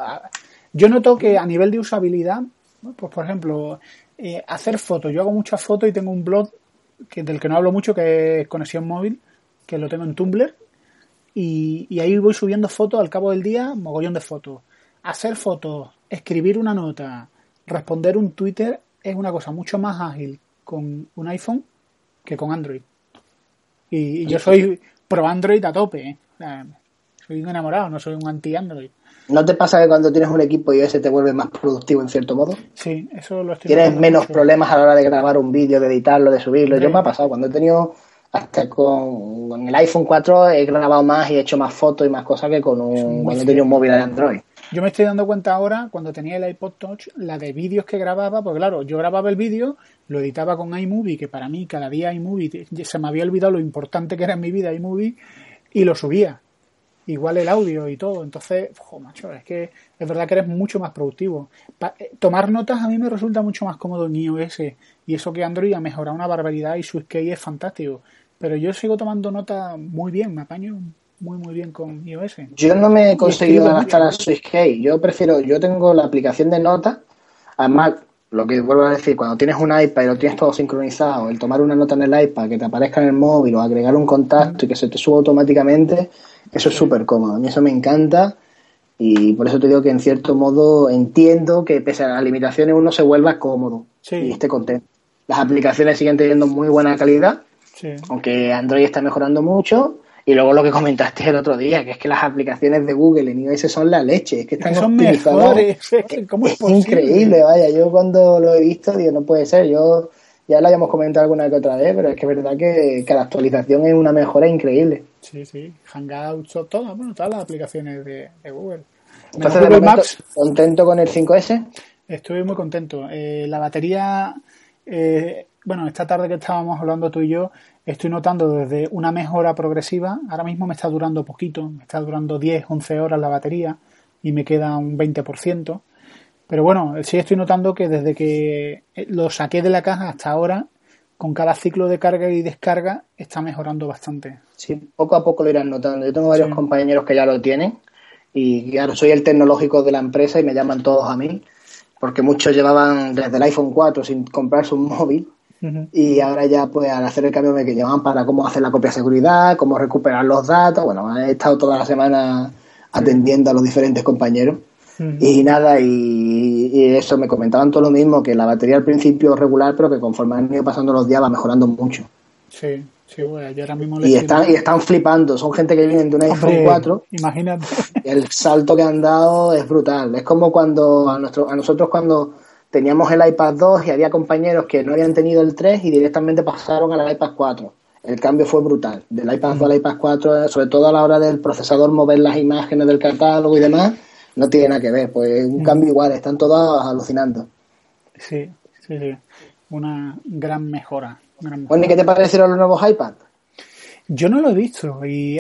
yo noto que a nivel de usabilidad pues por ejemplo, eh, hacer fotos. Yo hago muchas fotos y tengo un blog que, del que no hablo mucho, que es Conexión Móvil, que lo tengo en Tumblr. Y, ahí voy subiendo fotos al cabo del día, mogollón de fotos. Hacer fotos, escribir una nota, responder un Twitter es una cosa mucho más ágil con un iPhone que con Android. Y, yo soy pro Android a tope. ¿eh? soy un enamorado, no soy un anti-Android. ¿No te pasa que cuando tienes un equipo y ese te vuelve más productivo en cierto modo? Sí, eso lo estoy Tienes menos problemas a la hora de grabar un vídeo, de editarlo, de subirlo. Yo me ha pasado, cuando he tenido hasta con, el iPhone 4 he grabado más y he hecho más fotos y más cosas que con un, cuando he tenido un móvil de Android. Yo me estoy dando cuenta ahora, cuando tenía el iPod Touch, la de vídeos que grababa, porque claro, yo grababa el vídeo, lo editaba con iMovie, que para mí cada día iMovie, se me había olvidado lo importante que era en mi vida iMovie, y lo subía igual el audio y todo. Entonces, macho, es que es verdad que eres mucho más productivo. Eh, tomar notas a mí me resulta mucho más cómodo en iOS y eso que Android ha mejorado una barbaridad y su SwiftKey es fantástico. Pero yo sigo tomando notas muy bien, me apaño muy muy bien con iOS. Yo no me he conseguido adaptar a SwiftKey. Yo prefiero, yo tengo la aplicación de notas, además lo que vuelvo a decir, cuando tienes un iPad y lo tienes todo sincronizado, el tomar una nota en el iPad, que te aparezca en el móvil o agregar un contacto y que se te suba automáticamente, eso es súper cómodo. A mí eso me encanta y por eso te digo que en cierto modo entiendo que pese a las limitaciones uno se vuelva cómodo y esté contento. Las aplicaciones siguen teniendo muy buena calidad, aunque Android está mejorando mucho y luego lo que comentaste el otro día, que es que las aplicaciones de Google en iOS son la leche, es que están son mejores. es, increíble, vaya, yo cuando lo he visto digo, no puede ser, yo ya lo habíamos comentado alguna que otra vez, pero es que es verdad que, la actualización es una mejora increíble. Sí, sí, Hangouts, todas, bueno, todas las aplicaciones de, Google. Entonces, Google Maps, ¿contento con el 5S? Estoy muy contento. Eh, la batería eh, bueno, esta tarde que estábamos hablando tú y yo, estoy notando desde una mejora progresiva. Ahora mismo me está durando poquito, me está durando 10, 11 horas la batería y me queda un 20%. Pero bueno, sí estoy notando que desde que lo saqué de la caja hasta ahora, con cada ciclo de carga y descarga, está mejorando bastante. Sí, poco a poco lo irán notando. Yo tengo varios compañeros que ya lo tienen y claro, soy el tecnológico de la empresa y me llaman todos a mí, porque muchos llevaban desde el iPhone 4 sin comprarse un móvil y ahora ya pues al hacer el cambio me que llaman para cómo hacer la copia de seguridad, cómo recuperar los datos. Bueno, he estado toda la semana atendiendo a los diferentes compañeros. Y nada, y, eso me comentaban todo lo mismo, que la batería al principio es regular, pero que conforme han ido pasando los días va mejorando mucho. Sí, sí, bueno, yo ahora mismo y, están, y están flipando, son gente que vienen de un iPhone 4. Imagínate. El salto que han dado es brutal. Es como cuando a, nuestro, a nosotros cuando teníamos el iPad 2 y había compañeros que no habían tenido el 3 y directamente pasaron al iPad 4. El cambio fue brutal. Del iPad 2 al iPad 4, sobre todo a la hora del procesador mover las imágenes del catálogo y demás, no tiene nada que ver. Pues un cambio igual, están todos alucinando. Sí, sí, sí. Una gran mejora. Bueno, ¿y qué te parecieron los nuevos iPads? Yo no lo he visto y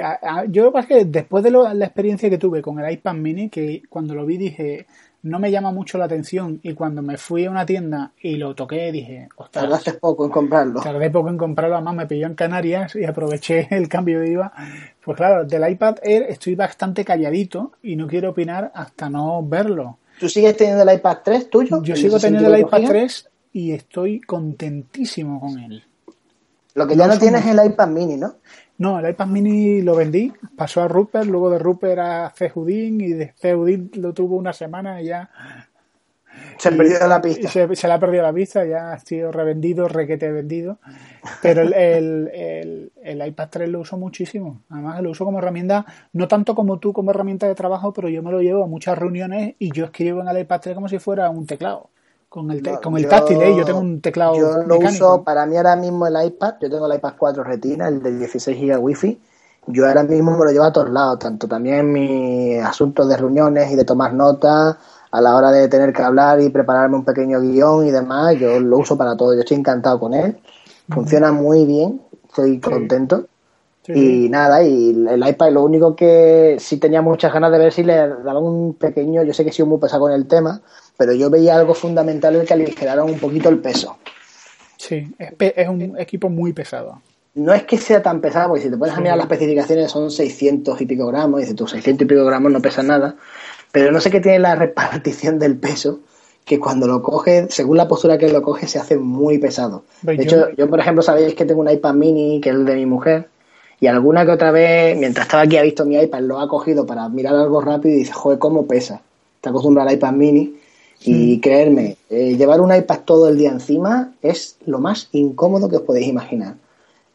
yo lo que pasa es que después de la experiencia que tuve con el iPad mini, que cuando lo vi dije, no me llama mucho la atención y cuando me fui a una tienda y lo toqué dije, ostras, tardaste poco en comprarlo. Tardé poco en comprarlo, además me pilló en Canarias y aproveché el cambio de IVA. Pues claro, del iPad Air estoy bastante calladito y no quiero opinar hasta no verlo. ¿Tú sigues teniendo el iPad 3 tuyo? Yo sigo teniendo el iPad 3 y estoy contentísimo con él. Lo que ya no, tienes es el iPad mini, ¿no? No, el iPad mini lo vendí, pasó a Rupert, luego de Rupert a Cehudin y de Cehudin lo tuvo una semana y ya... Se perdió la pista. Se, se, le ha perdido la pista, ya ha sido revendido, requete vendido. Pero el, el, el, iPad 3 lo uso muchísimo. Además, lo uso como herramienta, no tanto como tú como herramienta de trabajo, pero yo me lo llevo a muchas reuniones y yo escribo en el iPad 3 como si fuera un teclado con el, con el táctil, ¿eh? yo tengo un teclado. Yo lo uso para mí ahora mismo el iPad, yo tengo el iPad 4 Retina, el de 16 GB Wi-Fi. Yo ahora mismo me lo llevo a todos lados, tanto también en mis asuntos de reuniones y de tomar notas, a la hora de tener que hablar y prepararme un pequeño guion y demás, yo lo uso para todo. Yo estoy encantado con él, funciona muy bien, estoy contento. Y nada, y el iPad lo único que sí tenía muchas ganas de ver si le daba un pequeño, yo sé que he sido muy pesado con el tema, pero yo veía algo fundamental el que aligeraron un poquito el peso. Sí, es, un equipo muy pesado. No es que sea tan pesado, porque si te pones a mirar las especificaciones son 600 y pico gramos, y dices tú, 600 y pico gramos no pesa nada, pero no sé qué tiene la repartición del peso, que cuando lo coge, según la postura que lo coge, se hace muy pesado. De hecho, yo, por ejemplo, sabéis que tengo un iPad mini, que es el de mi mujer, y alguna que otra vez, mientras estaba aquí, ha visto mi iPad, lo ha cogido para mirar algo rápido y dice, joder, ¿cómo pesa? Está acostumbrado al iPad mini y creerme, eh, llevar un iPad todo el día encima es lo más incómodo que os podéis imaginar.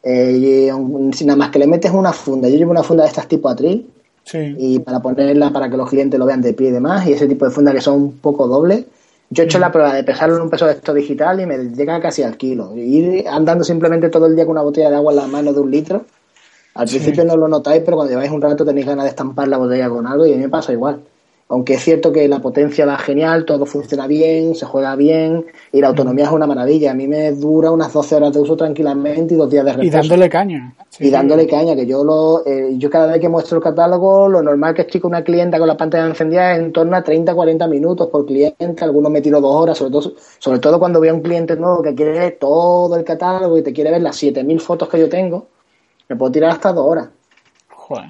Eh, y, nada más que le metes una funda, yo llevo una funda de estas tipo atril, y para ponerla para que los clientes lo vean de pie y demás, y ese tipo de funda que son un poco dobles. Yo he hecho la prueba de pesarlo en un peso de esto digital y me llega casi al kilo. Ir andando simplemente todo el día con una botella de agua en la mano de un litro. Al principio no lo notáis, pero cuando lleváis un rato tenéis ganas de estampar la botella con algo y a mí me pasa igual. Aunque es cierto que la potencia va genial, todo funciona bien, se juega bien y la autonomía es una maravilla. A mí me dura unas 12 horas de uso tranquilamente y dos días de reposo. Y dándole caña. y dándole caña, que yo lo eh, yo cada vez que muestro el catálogo, lo normal que estoy con una clienta con la pantalla encendida es en torno a 30-40 minutos por cliente. Algunos me tiro dos horas, sobre todo, sobre todo cuando veo a un cliente nuevo que quiere ver todo el catálogo y te quiere ver las 7000 fotos que yo tengo, me puedo tirar hasta dos horas.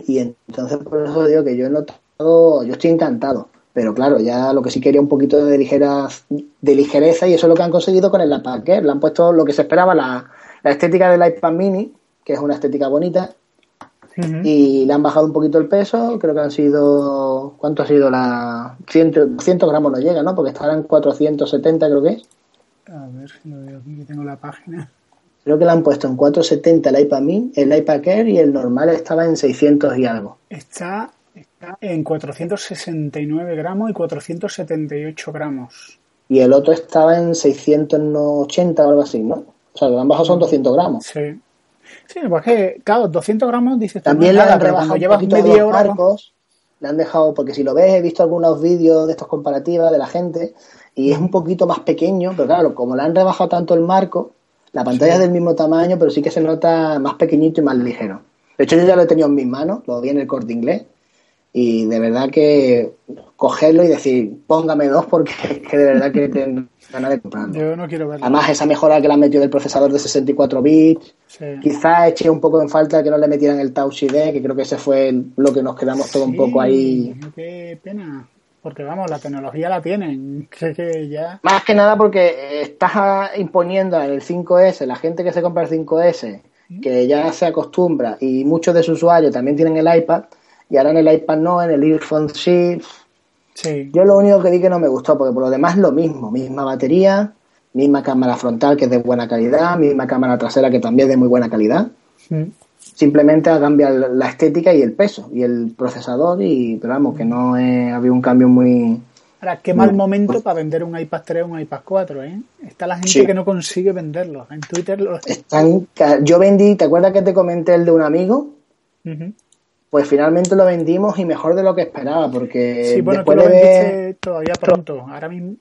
Y entonces por eso digo que yo he notado yo estoy encantado. Pero claro, ya lo que sí quería un poquito de, ligera, de ligereza y eso es lo que han conseguido con el iPad Le han puesto lo que se esperaba, la, estética del iPad mini, que es una estética bonita, y le han bajado un poquito el peso, creo que han sido, ¿cuánto ha sido la? 100, 100 gramos no llega, ¿no? Porque estarán 470 creo que es. A ver si lo veo aquí, que tengo la página. Creo que le han puesto en 470 el iPad mini, el iPad Air y el normal estaba en 600 y algo. Está en 469 gramos y 478 gramos. Y el otro estaba en 680 o algo así, ¿no? O sea, que han bajado son 200 gramos. Sí. Sí, porque, claro, 200 gramos dices También le han rebajado llevas media hora. Marcos, le han dejado, porque si lo ves, he visto algunos vídeos de estos comparativas de la gente y es un poquito más pequeño, pero claro, como le han rebajado tanto el marco, La pantalla es del mismo tamaño, pero sí que se nota más pequeñito y más ligero. De hecho, yo ya lo he tenido en mis manos, lo vi en el corte inglés, y de verdad que cogerlo y decir, póngame dos porque es que de verdad que tengo ganas de comprarlo. Yo no quiero verlo. Además, esa mejora que le han metido del procesador de 64 bits, quizás eché un poco en falta que no le metieran el Touch ID, que creo que ese fue lo que nos quedamos todo un poco ahí. Qué pena. Porque vamos, la tecnología la tienen. que ya... Más que nada porque estás imponiendo en el 5S, la gente que se compra el 5S, que ya se acostumbra, y muchos de sus usuarios también tienen el iPad, y ahora en el iPad no, en el earphone sí. sí. Yo lo único que vi que no me gustó, porque por lo demás lo mismo, misma batería, misma cámara frontal que es de buena calidad, misma cámara trasera que también es de muy buena calidad. Simplemente ha cambiado la estética y el peso y el procesador, y pero vamos, que no había un cambio muy... Ahora, qué mal momento para vender un iPad 3 o un iPad 4, ¿eh? Está la gente que no consigue venderlos. En Twitter los... Están... Yo vendí, ¿te acuerdas que te comenté el de un amigo? Pues finalmente lo vendimos y mejor de lo que esperaba, porque sí, bueno, después lo de todavía pronto, ahora mismo.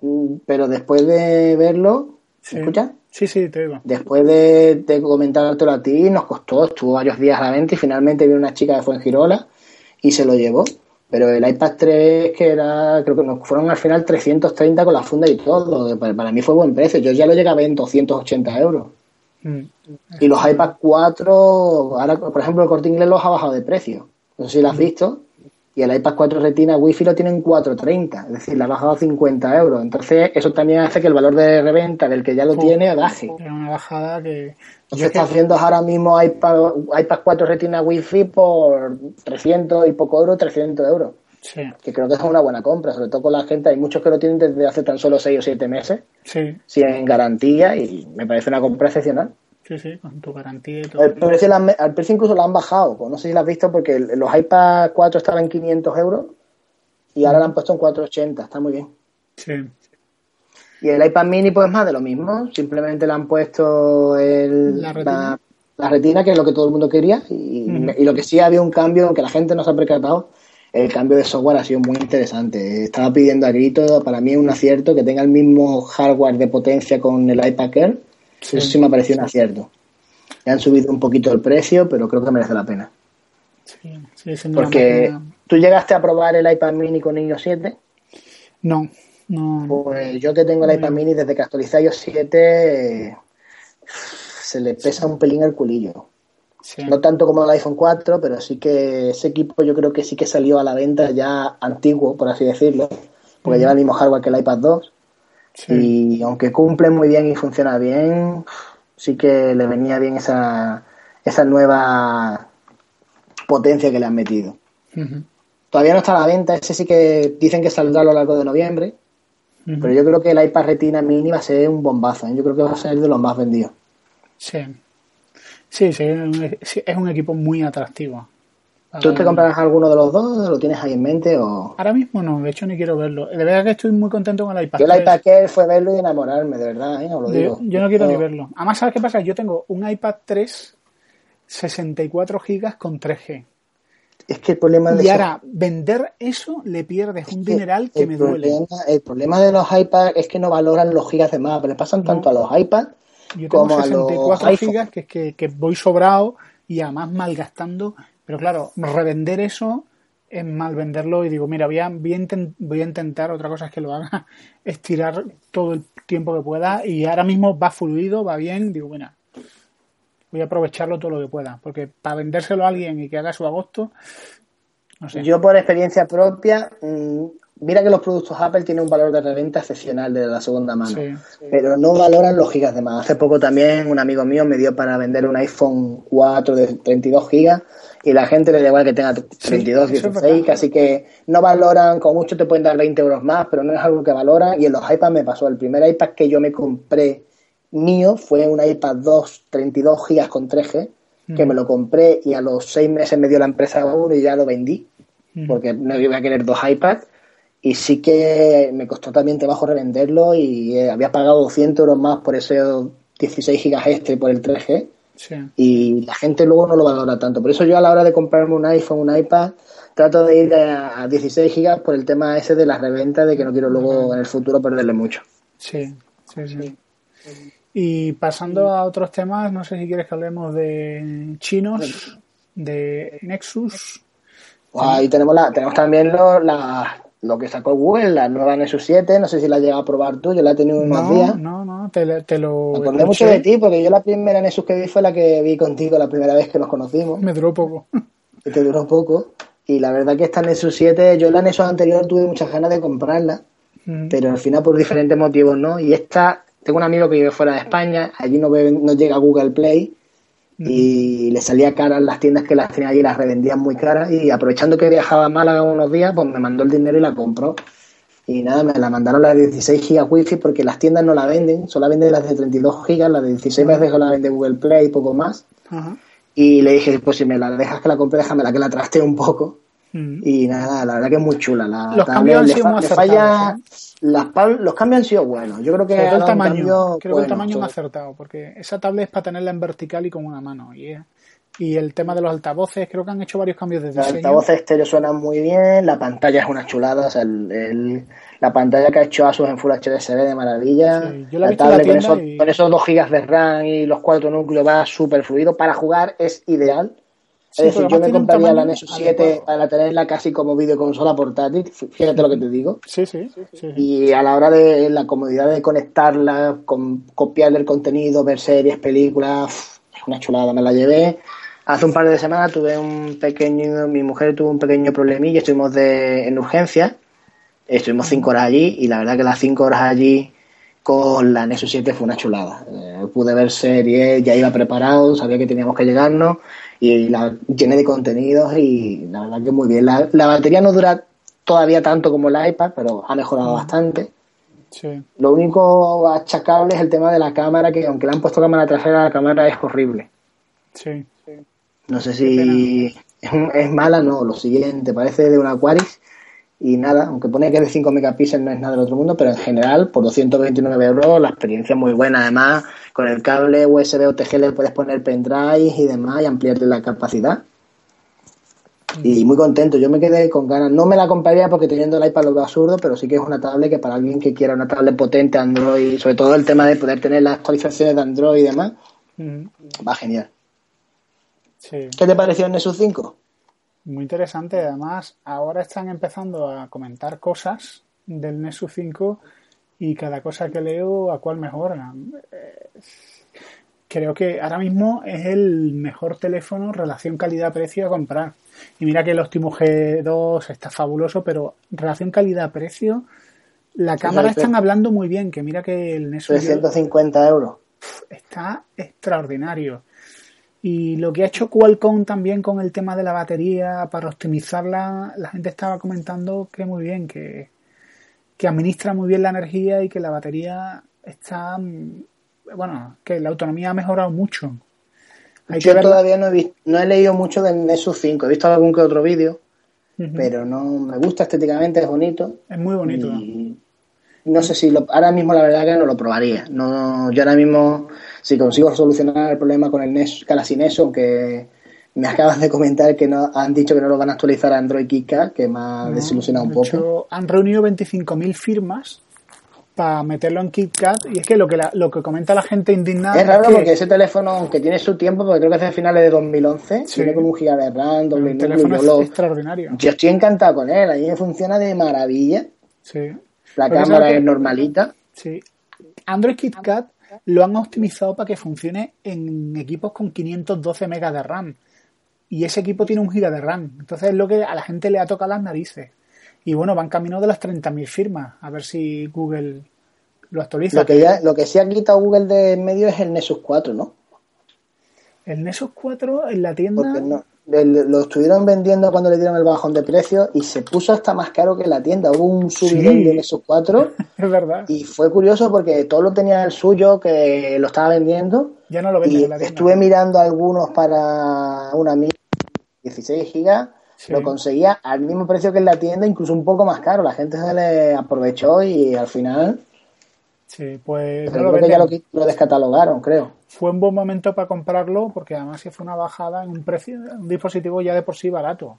Mm, pero después de verlo, sí. escuchas? Sí, sí, te digo. Después de, de comentártelo a ti, nos costó, estuvo varios días a la venta y finalmente vino una chica de Fuengirola y se lo llevó. Pero el iPad 3, que era, creo que nos fueron al final 330 con la funda y todo, para, mí fue buen precio. Yo ya lo llegué a ver en 280 euros. Mm. Y los iPad 4, ahora por ejemplo el corte inglés los ha bajado de precio. No sé si lo has visto. Y el iPad 4 Retina Wi-Fi lo tienen 430, es decir, le ha bajado 50 euros. Entonces, eso también hace que el valor de reventa del que ya lo tiene baje. Es una bajada que. Se está haciendo ahora mismo iPad, iPad 4 Retina Wi-Fi por 300 y poco euros, 300 euros. Sí. Que creo que es una buena compra, sobre todo con la gente. Hay muchos que lo tienen desde hace tan solo 6 o 7 meses. Sí. Sin garantía y me parece una compra excepcional. Sí, sí, con tu garantía y todo. El precio, al precio incluso lo han bajado. No sé si lo has visto porque los iPad 4 estaban en 500 euros y ahora lo han puesto en 480. Está muy bien. Sí. Y el iPad mini pues más de lo mismo. Simplemente le han puesto el, la, retina. La, retina, que es lo que todo el mundo quería. Y, y, lo que sí había un cambio, aunque la gente no se ha percatado, el cambio de software ha sido muy interesante. Estaba pidiendo a grito, para mí es un acierto que tenga el mismo hardware de potencia con el iPad Air eso sí me ha parecido un acierto. Le han subido un poquito el precio, pero creo que merece la pena. Sí, sí, Porque tú llegaste a probar el iPad mini con iOS 7. No, no. Pues yo que tengo el iPad mini desde que actualicé iOS 7 se le pesa un pelín el culillo. No tanto como el iPhone 4, pero sí que ese equipo yo creo que sí que salió a la venta ya antiguo, por así decirlo, porque lleva el mismo hardware que el iPad 2 y aunque cumple muy bien y funciona bien, sí que le venía bien esa, esa nueva potencia que le han metido. Todavía no está a la venta, ese sí que dicen que saldrá a lo largo de noviembre, pero yo creo que el iPad Retina Mini va a ser un bombazo, ¿eh? yo creo que va a ser de los más vendidos. Sí, sí, sí, es un equipo muy atractivo. ¿Tú te comprarás alguno de los dos? ¿Lo tienes ahí en mente? o Ahora mismo no, de hecho ni quiero verlo. De verdad que estoy muy contento con el iPad. Yo el iPad que fue verlo y enamorarme, de verdad, ¿eh? lo digo. Yo, no quiero ni verlo. Además, ¿sabes qué pasa? Yo tengo un iPad 3 64 gigas con 3G. Es que el problema de Y ahora, vender eso le pierdes un dineral que me duele. El problema de los iPads es que no valoran los gigas de más, pero le pasan tanto a los iPads como a los gigas que, que, que voy sobrado y además malgastando pero claro, revender eso es mal venderlo y digo, mira, voy a, voy a, intentar, otra cosa es que lo haga, estirar todo el tiempo que pueda y ahora mismo va fluido, va bien, digo, bueno, voy a aprovecharlo todo lo que pueda, porque para vendérselo a alguien y que haga su agosto, no sé. Yo por experiencia propia, mm, mira que los productos Apple tienen un valor de reventa excepcional de la segunda mano, pero no valoran los gigas de más. Hace poco también un amigo mío me dio para vender un iPhone 4 de 32 gigas y la gente le da igual que tenga 32, 16, así que no valoran, con mucho te pueden dar 20 euros más, pero no es algo que valoran. Y en los iPads me pasó, el primer iPad que yo me compré mío fue un iPad 2, 32 gigas con 3G, que me lo compré y a los 6 meses me dio la empresa uno y ya lo vendí, porque no iba a querer dos iPads. Y sí que me costó también trabajo revenderlo y eh, había pagado 200 euros más por ese 16 gigas este por el 3G y la gente luego no lo valora tanto. Por eso yo a la hora de comprarme un iPhone, un iPad, trato de ir a, 16 gigas por el tema ese de la reventa, de que no quiero luego en el futuro perderle mucho. Sí, sí, sí. Y pasando a otros temas, no sé si quieres que hablemos de chinos, de Nexus. Ahí tenemos, la, tenemos también lo, la, lo que sacó Google, la nueva Nexus 7, no sé si la has llegado a probar tú, yo la he tenido unos días. No, no, te, te lo... Me acordé mucho de ti, porque yo la primera Nexus que vi fue la que vi contigo la primera vez que nos conocimos. Me duró poco. Te duró poco. Y la verdad que esta Nexus 7, yo la Nexus anterior tuve muchas ganas de comprarla, mm. pero al final por diferentes motivos no. Y esta, tengo un amigo que vive fuera de España, allí no, no llega Google Play, y le salía cara las tiendas que las tenía allí, las revendían muy caras y aprovechando que viajaba a Málaga unos días, pues me mandó el dinero y la compró. Y nada, me la mandaron las de 16 gigas wifi porque las tiendas no la venden, solo venden las de 32 gigas, las de 16 veces la vende Google Play, poco más. Y le dije, pues si me la dejas que la compre, déjame la que la traste un poco. Y nada, la verdad que es muy chula. La los cambios han sido muy falla, ¿eh? Los cambios han sido buenos. Yo creo que el tamaño, creo que el tamaño me ha acertado, porque esa tablet es para tenerla en vertical y con una mano. Y, y el tema de los altavoces, creo que han hecho varios cambios de diseño. Los altavoces estéreo suenan muy bien, la pantalla es una chulada, o sea, el, la pantalla que ha hecho Asus en Full HD se ve de maravilla. la, tablet con, esos, con esos 2 GB de RAM y los cuatro núcleos va súper fluido. Para jugar es ideal es decir, yo me compraría la Nexus 7 para tenerla casi como videoconsola portátil, fíjate lo que te digo. Sí, sí, Y a la hora de la comodidad de conectarla, con, copiarle el contenido, ver series, películas, es una chulada, me la llevé. Hace un par de semanas tuve un pequeño, mi mujer tuvo un pequeño problemilla, estuvimos de, en urgencia, estuvimos cinco horas allí y la verdad que las cinco horas allí con la Nexus 7 fue una chulada. Eh, pude ver series, ya iba preparado, sabía que teníamos que llegarnos y la llené de contenidos y la verdad que muy bien. La, batería no dura todavía tanto como el iPad, pero ha mejorado bastante. Lo único achacable es el tema de la cámara, que aunque le han puesto cámara trasera, la cámara es horrible. Sí. No sé si es, es, mala, no, lo siguiente, parece de una Aquaris y nada, aunque pone que es de 5 megapíxeles no es nada del otro mundo, pero en general por 229 euros la experiencia es muy buena. Además, con el cable USB o TG le puedes poner pendrive y demás y ampliarle la capacidad. Y muy contento, yo me quedé con ganas. No me la compraría porque teniendo el iPad lo veo absurdo, pero sí que es una tablet que para alguien que quiera una tablet potente Android, sobre todo el tema de poder tener las actualizaciones de Android y demás, va genial. ¿Qué te pareció el Nexus 5? Muy interesante. Además, ahora están empezando a comentar cosas del Nexus 5 y cada cosa que leo a cuál mejora. Eh, creo que ahora mismo es el mejor teléfono relación calidad-precio a comprar. Y mira que el Optimus G2 está fabuloso, pero relación calidad-precio, la cámara están hablando muy bien, que mira que el Nexus... 350 euros. Está extraordinario. Y lo que ha hecho Qualcomm también con el tema de la batería para optimizarla, la gente estaba comentando que muy bien, que, administra muy bien la energía y que la batería está, mm, bueno, que la autonomía ha mejorado mucho. Yo todavía no he, no he leído mucho del Nexus 5, he visto algún que otro vídeo, pero no me gusta estéticamente, es bonito. Es muy bonito. no sé si lo, ahora mismo la verdad que no lo probaría. No, yo ahora mismo si consigo solucionar el problema con el NES, Galaxy Nexus, aunque me acabas de comentar que no han dicho que no lo van a actualizar a Android KitKat, que me ha desilusionado un poco. han reunido 25.000 firmas para meterlo en KitKat y es que lo que lo que comenta la gente indignada es raro porque ese teléfono aunque tiene su tiempo porque creo que es de finales de 2011 tiene como un giga de RAM doble teléfono es extraordinario. yo estoy encantado con él a mí me funciona de maravilla. Sí. La cámara es normalita. Sí. Android KitKat lo han optimizado para que funcione en equipos con 512 megas de RAM. Y ese equipo tiene un giga de RAM. Entonces es lo que a la gente le ha tocado las narices. Y bueno, van camino de las 30.000 firmas. A ver si Google lo actualiza. Lo que, ya, lo que sí ha quitado Google de en medio es el Nexus 4, ¿no? El Nexus 4 en la tienda. No, lo estuvieron vendiendo cuando le dieron el bajón de precio y se puso hasta más caro que la tienda. Hubo un subidón de esos cuatro. es verdad. Y fue curioso porque todo lo tenía el suyo que lo estaba vendiendo. Ya no lo vende y Estuve mirando algunos para una 16 gigas. Lo conseguía al mismo precio que en la tienda, incluso un poco más caro. La gente se le aprovechó y al final Sí, pues no lo creo que ya lo, descatalogaron, creo. Fue un buen momento para comprarlo porque además fue una bajada en un precio, un dispositivo ya de por sí barato.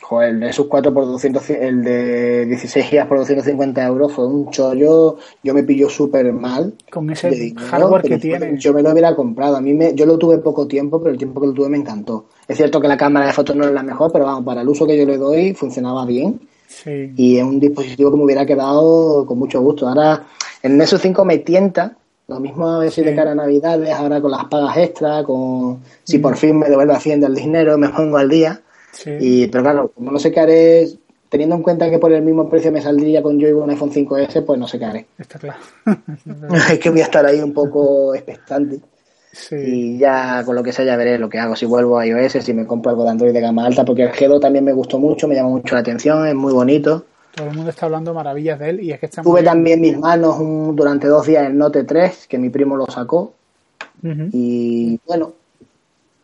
Joder, el Nexus 4 por 200, el de 16 GB por 250 euros fue un chollo. Yo me pilló súper mal. Con ese hardware que tiene. Yo me lo hubiera comprado. A mí me, yo lo tuve poco tiempo, pero el tiempo que lo tuve me encantó. Es cierto que la cámara de fotos no es la mejor, pero vamos, para el uso que yo le doy funcionaba bien. Sí. Y es un dispositivo que me hubiera quedado con mucho gusto. Ahora, el Nexus 5 me tienta. Lo mismo a ver si de cara a Navidades, ahora con las pagas extra, con si por fin me devuelve Hacienda el dinero, me pongo al día y, pero claro, como no sé qué haré, teniendo en cuenta que por el mismo precio me saldría con yo y un iPhone 5S, pues no sé qué haré. Está claro. es que voy a estar ahí un poco expectante. Y ya con lo que sea ya veré lo que hago, si vuelvo a iOS, si me compro algo de Android de gama alta, porque el G2 también me gustó mucho, me llama mucho la atención, es muy bonito. Todo el mundo está hablando maravillas de él y es que está Tuve también mis manos durante dos días el Note 3, que mi primo lo sacó. Y bueno,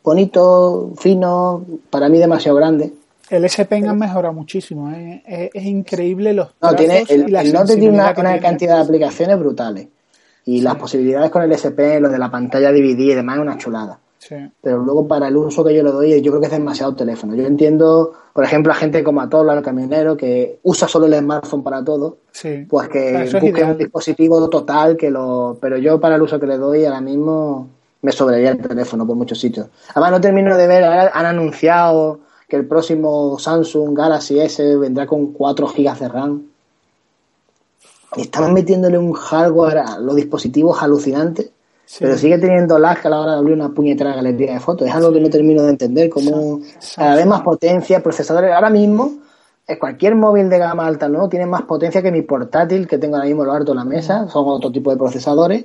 bonito, fino, para mí demasiado grande. El S Pen ha mejorado muchísimo, ¿eh? es, increíble los no, tiene, el, Note tiene una, cantidad de aplicaciones brutales y las posibilidades con el S Pen, lo de la pantalla dividida y demás, es una chulada. Pero luego para el uso que yo le doy, yo creo que es demasiado teléfono. Yo entiendo, por ejemplo, a gente como a todos los camioneros que usa solo el smartphone para todo, pues que busque un dispositivo total que lo... Pero yo para el uso que le doy ahora mismo me sobraría el teléfono por muchos sitios. Además, no termino de ver, han anunciado que el próximo Samsung Galaxy S vendrá con 4 GB de RAM. Están metiéndole un hardware a los dispositivos alucinantes, pero sigue teniendo lag a la hora de abrir una puñetera galería de fotos. Es algo que no termino de entender, como cada vez más potencia, procesadores. Ahora mismo, eh, cualquier móvil de gama alta no tiene más potencia que mi portátil que tengo ahora mismo lo harto en la mesa, son otro tipo de procesadores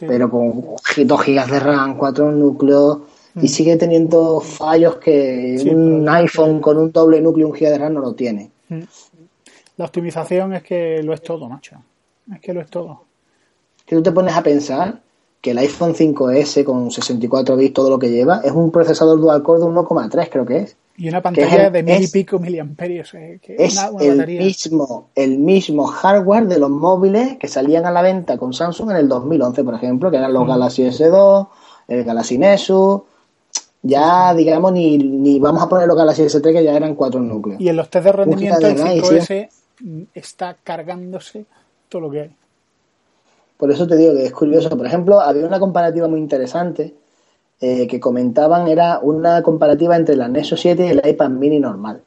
pero con 2 gigas de RAM, 4 núcleos y mm. sigue teniendo fallos que un iPhone con un doble núcleo y un giga de RAM no lo tiene. Mm. La optimización es que lo es todo, macho. Es que lo es todo. Que tú te pones a pensar que el iPhone 5S con 64 bits, todo lo que lleva, es un procesador dual core de 1,3 creo que es. Y una pantalla de mil y pico miliamperios. Eh, es el, mismo, el mismo hardware de los móviles que salían a la venta con Samsung en el 2011, por ejemplo, que eran los mm. Galaxy S2, el Galaxy Nexus. Ya, digamos, ni, ni vamos a poner los Galaxy S3 que ya eran cuatro núcleos. Y en los test de rendimiento el 5S está cargándose todo lo que hay. Por eso te digo que es curioso. Por ejemplo, había una comparativa muy interesante eh, que comentaban era una comparativa entre la Nexus 7 y el iPad mini normal.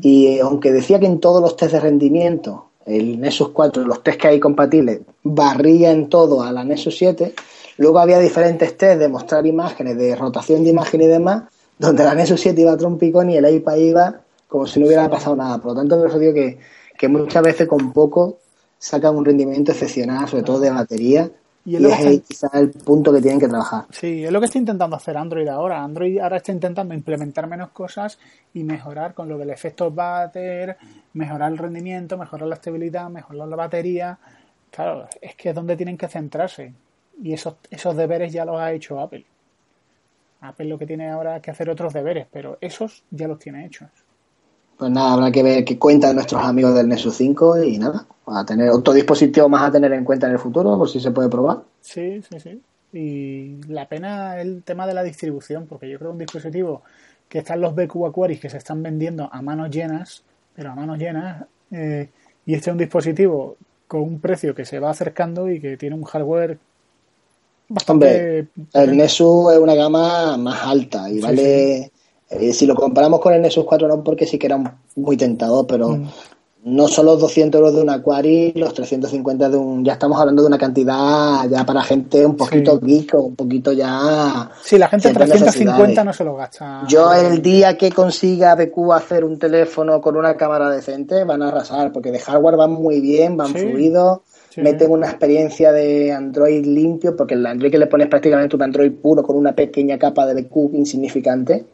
Y eh, aunque decía que en todos los test de rendimiento, el Nexus 4, los test que hay compatibles, barría en todo a la Nexus 7, luego había diferentes test de mostrar imágenes, de rotación de imagen y demás, donde la Nexus 7 iba a trompicón y el iPad iba como si no hubiera pasado nada. Por lo tanto, por eso digo que, que muchas veces con poco sacan un rendimiento excepcional, sobre todo de batería, y, es, quizá el punto que tienen que trabajar. Sí, es lo que está intentando hacer Android ahora. Android ahora está intentando implementar menos cosas y mejorar con lo del efecto bater, mejorar el rendimiento, mejorar la estabilidad, mejorar la batería. Claro, es que es donde tienen que centrarse. Y esos, esos deberes ya los ha hecho Apple. Apple lo que tiene ahora es que hacer otros deberes, pero esos ya los tiene hechos. Pues nada, habrá que ver qué cuentan nuestros amigos del Nexus 5 y nada, a tener otro dispositivo más a tener en cuenta en el futuro, por si se puede probar. Sí, sí, sí. Y la pena el tema de la distribución, porque yo creo que un dispositivo que están los BQ Aquaris que se están vendiendo a manos llenas, pero a manos llenas, eh, y este es un dispositivo con un precio que se va acercando y que tiene un hardware bastante. el Nexus es una gama más alta y vale. Eh, si lo comparamos con el Nexus 4 no, porque sí que era muy tentador, pero mm. no son los 200 euros de un Aquari, los 350 de un... Ya estamos hablando de una cantidad ya para gente un poquito geek o un poquito ya... Sí, la gente 350 no se lo gasta. Yo el día que consiga BQ hacer un teléfono con una cámara decente van a arrasar, porque de hardware van muy bien, van fluidos. meten una experiencia de Android limpio, porque el Android que le pones prácticamente un Android puro con una pequeña capa de BQ insignificante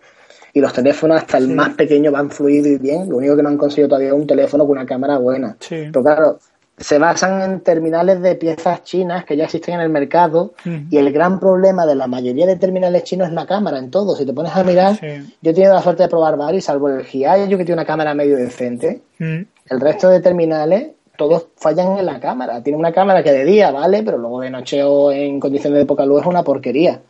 y los teléfonos hasta el más pequeño van fluido y bien. Lo único que no han conseguido todavía es un teléfono con una cámara buena. Pero claro, se basan en terminales de piezas chinas que ya existen en el mercado y el gran problema de la mayoría de terminales chinos es la cámara en todo. Si te pones a mirar, yo he tenido la suerte de probar varios, salvo el Hiayo que tiene una cámara medio decente. El resto de terminales todos fallan en la cámara. Tiene una cámara que de día vale, pero luego de noche o en condiciones de poca luz es una porquería.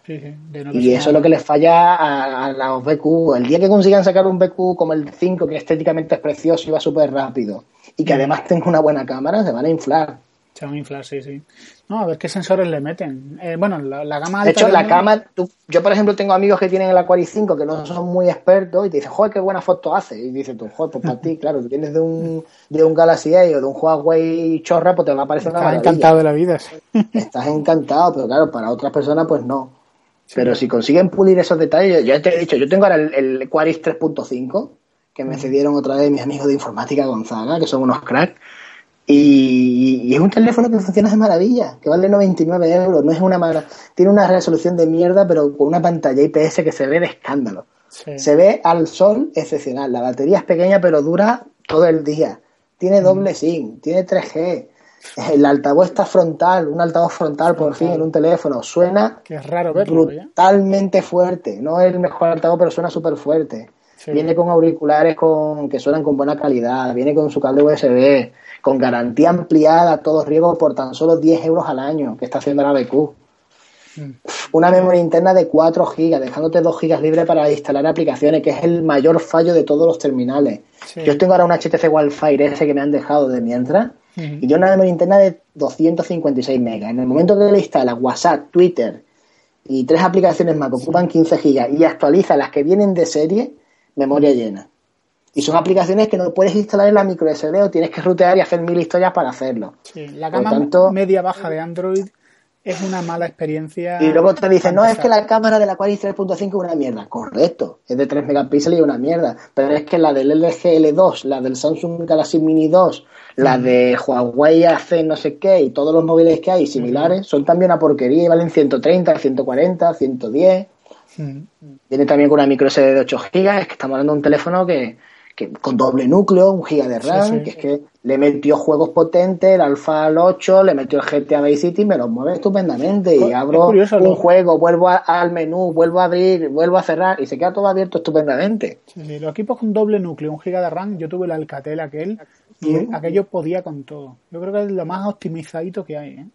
y eso es lo que les falla a, a, los BQ. El día que consigan sacar un BQ como el 5, que estéticamente es precioso y va súper rápido, y que además tenga una buena cámara, se van a inflar. Se van a inflar, sí, sí. No, a ver qué sensores le meten. Eh, bueno, la, gama alta. De hecho, la cámara. yo, por ejemplo, tengo amigos que tienen el Aquaris 5 que no son muy expertos y te dicen, joder, qué buena foto hace. Y dices tú, joder, pues para ti, claro, tú tienes de un, de un Galaxy A o de un Huawei chorra, pues te va a parecer una Estás encantado de la vida. Estás encantado, pero claro, para otras personas, pues no. Pero si consiguen pulir esos detalles, yo, te he dicho, yo tengo ahora el, el Aquaris 3.5 que me cedieron otra vez mis amigos de informática Gonzaga, que son unos cracks y, es un teléfono que funciona de maravilla, que vale 99 euros, no es una mala, tiene una resolución de mierda, pero con una pantalla IPS que se ve de escándalo. Se ve al sol excepcional, la batería es pequeña pero dura todo el día. Tiene doble SIM, tiene 3G, el altavoz está frontal, un altavoz frontal por fin en un teléfono, suena que es raro brutalmente fuerte, no es el mejor altavoz pero suena súper fuerte. Viene con auriculares con, que suenan con buena calidad, viene con su cable USB, con garantía ampliada a todo riesgo por tan solo 10 euros al año que está haciendo la BQ. Mm. Una memoria interna de 4 GB, dejándote 2 GB libre para instalar aplicaciones, que es el mayor fallo de todos los terminales. Yo tengo ahora un HTC Wildfire ese que me han dejado de mientras, y yo una memoria interna de 256 megas. En el momento que le instalas WhatsApp, Twitter y tres aplicaciones más que ocupan 15 GB y actualiza las que vienen de serie, memoria llena. Y son aplicaciones que no puedes instalar en la micro SD o tienes que rutear y hacer mil historias para hacerlo. Sí, la gama media baja de Android es una mala experiencia. Y luego te dicen, no, es que la cámara de la Qualis 3.5 es una mierda. Correcto, es de 3 megapíxeles y una mierda. Pero es que la del LG L2, la del Samsung Galaxy Mini 2, la de Huawei AC no sé qué y todos los móviles que hay similares son también una porquería y valen 130, 140, 110. Viene también con una micro SD de 8 GB, es que estamos hablando de un teléfono que, que con doble núcleo, un giga de RAM, que es que le metió juegos potentes, el Alpha al 8, le metió el GTA Vice City, me lo mueve estupendamente y abro un juego, vuelvo al menú, vuelvo a abrir, vuelvo a cerrar y se queda todo abierto estupendamente. los equipos con doble núcleo, un giga de RAM, yo tuve el Alcatel aquel y aquello podía con todo. Yo creo que es lo más optimizadito que hay, ¿eh?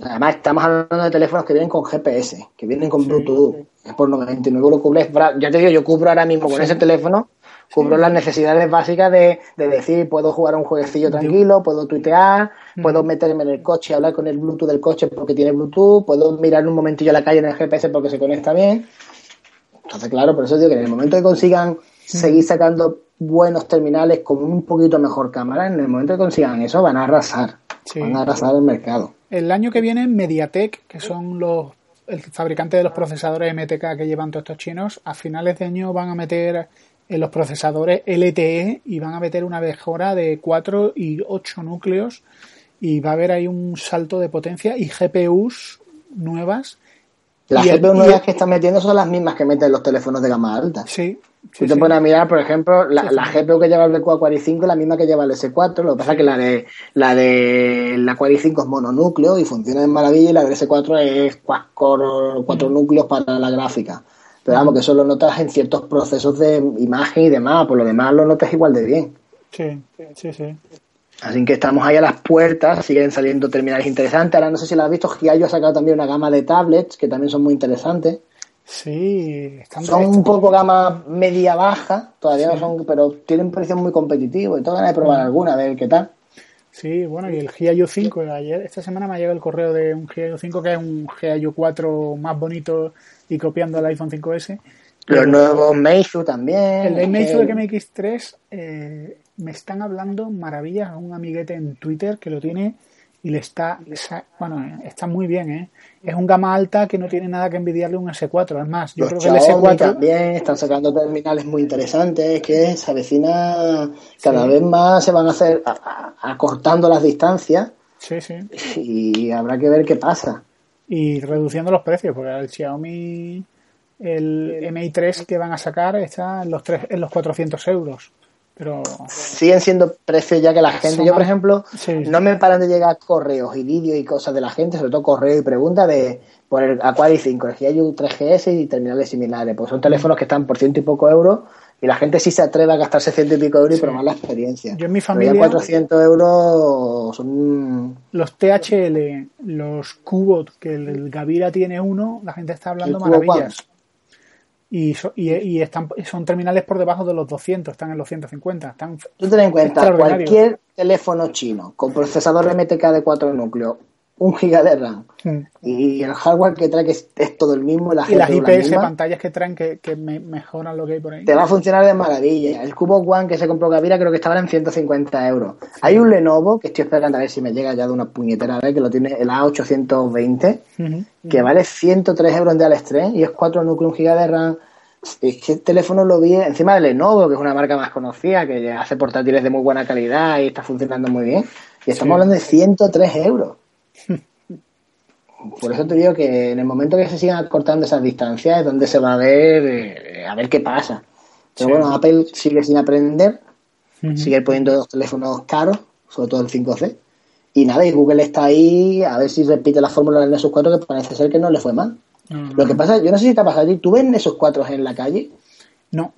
Además, estamos hablando de teléfonos que vienen con GPS, que vienen con Bluetooth. Es por 99 lo cubres. Ya te digo, yo cubro ahora mismo con ese teléfono cubro las necesidades básicas de, decir, puedo jugar un jueguecillo tranquilo, puedo tuitear, mm. puedo meterme en el coche y hablar con el Bluetooth del coche porque tiene Bluetooth, puedo mirar un momentillo a la calle en el GPS porque se conecta bien. Entonces, claro, por eso digo que en el momento que consigan seguir sacando buenos terminales con un poquito mejor cámara, en el momento que consigan eso van a arrasar, van a arrasar el mercado. El año que viene Mediatek, que son los el fabricante de los procesadores MTK que llevan todos estos chinos, a finales de año van a meter en los procesadores LTE y van a meter una mejora de 4 y 8 núcleos y va a haber ahí un salto de potencia y GPUs nuevas. Las GPUs nuevas que están metiendo son las mismas que meten los teléfonos de gama alta. Sí. Si te pones a mirar, por ejemplo, la, GPU que lleva el BQ Aquari 5 es la misma que lleva el S4, lo que pasa es que la de la de la Aquari 5 es mononúcleo y funciona de maravilla y la del S4 es cuatro, cuatro núcleos para la gráfica. Pero vamos, que eso lo notas en ciertos procesos de imagen y demás, por lo demás lo notas igual de bien. Sí, sí, sí. Así que estamos ahí a las puertas, siguen saliendo terminales interesantes. Ahora no sé si lo has visto, Giallo ha sacado también una gama de tablets que también son muy interesantes. Sí, están son un poco gama media baja, todavía no son, pero tienen precios muy competitivos y tengo ganas de probar mm. alguna, a ver qué tal. Sí, bueno, y el Giallo 5, ayer, esta semana me ha llegado el correo de un Giallo 5 que es un Giallo 4 más bonito y copiando el iPhone 5S. Los nuevos Meizu también. El de Meizu de MX3 eh, me están hablando maravillas a un amiguete en Twitter que lo tiene y le está, bueno, está muy bien, ¿eh? Es un gama alta que no tiene nada que envidiarle un S4. Es más, yo creo que el S4 también están sacando terminales muy interesantes que se avecina cada vez más, se van a hacer acortando las distancias. Sí, sí. Y habrá que ver qué pasa y reduciendo los precios, porque el Xiaomi, el Mi 3 que van a sacar está en los, tres, en los 400 euros. Pero siguen siendo precios ya que la gente, yo por ejemplo, no me paran de llegar correos y vídeos y cosas de la gente, sobre todo correos y preguntas de por el Aquari 5, el Hiayu 3GS y terminales similares, pues son teléfonos que están por ciento y poco euros y la gente sí se atreve a gastarse ciento y pico euros y probar la experiencia. Yo en mi familia... 400 euros son... Los THL, los Cubot, que el, Gavira tiene uno, la gente está hablando maravillas. Y, y, están, son terminales por debajo de los 200, están en los 150. Están Tú ten en cuenta, cualquier teléfono chino con procesador MTK de 4 núcleos un giga de RAM. Mm. y el hardware que trae que es, todo el mismo y las IPS pantallas que traen que, mejoran lo que hay por ahí. Te va a funcionar de maravilla. El Cubo One que se compró Gavira creo que estaba en 150 euros. Hay un Lenovo que estoy esperando a ver si me llega ya de una puñetera vez que lo tiene el A820 que vale 103 euros de Aliexpress y es 4 núcleos un giga de RAM. Es que el teléfono lo vi encima de Lenovo, que es una marca más conocida, que hace portátiles de muy buena calidad y está funcionando muy bien. Y estamos hablando de 103 euros. Por eso te digo que en el momento que se sigan cortando esas distancias es donde se va a ver, eh, a ver qué pasa. Pero bueno, Apple sigue sin aprender, sigue poniendo los teléfonos caros, sobre todo el 5C. Y nada, y Google está ahí a ver si repite la fórmula del Nexus 4 que parece ser que no le fue mal. Lo que pasa, yo no sé si te ha pasado ¿tú ves Nexus 4 en la calle? No.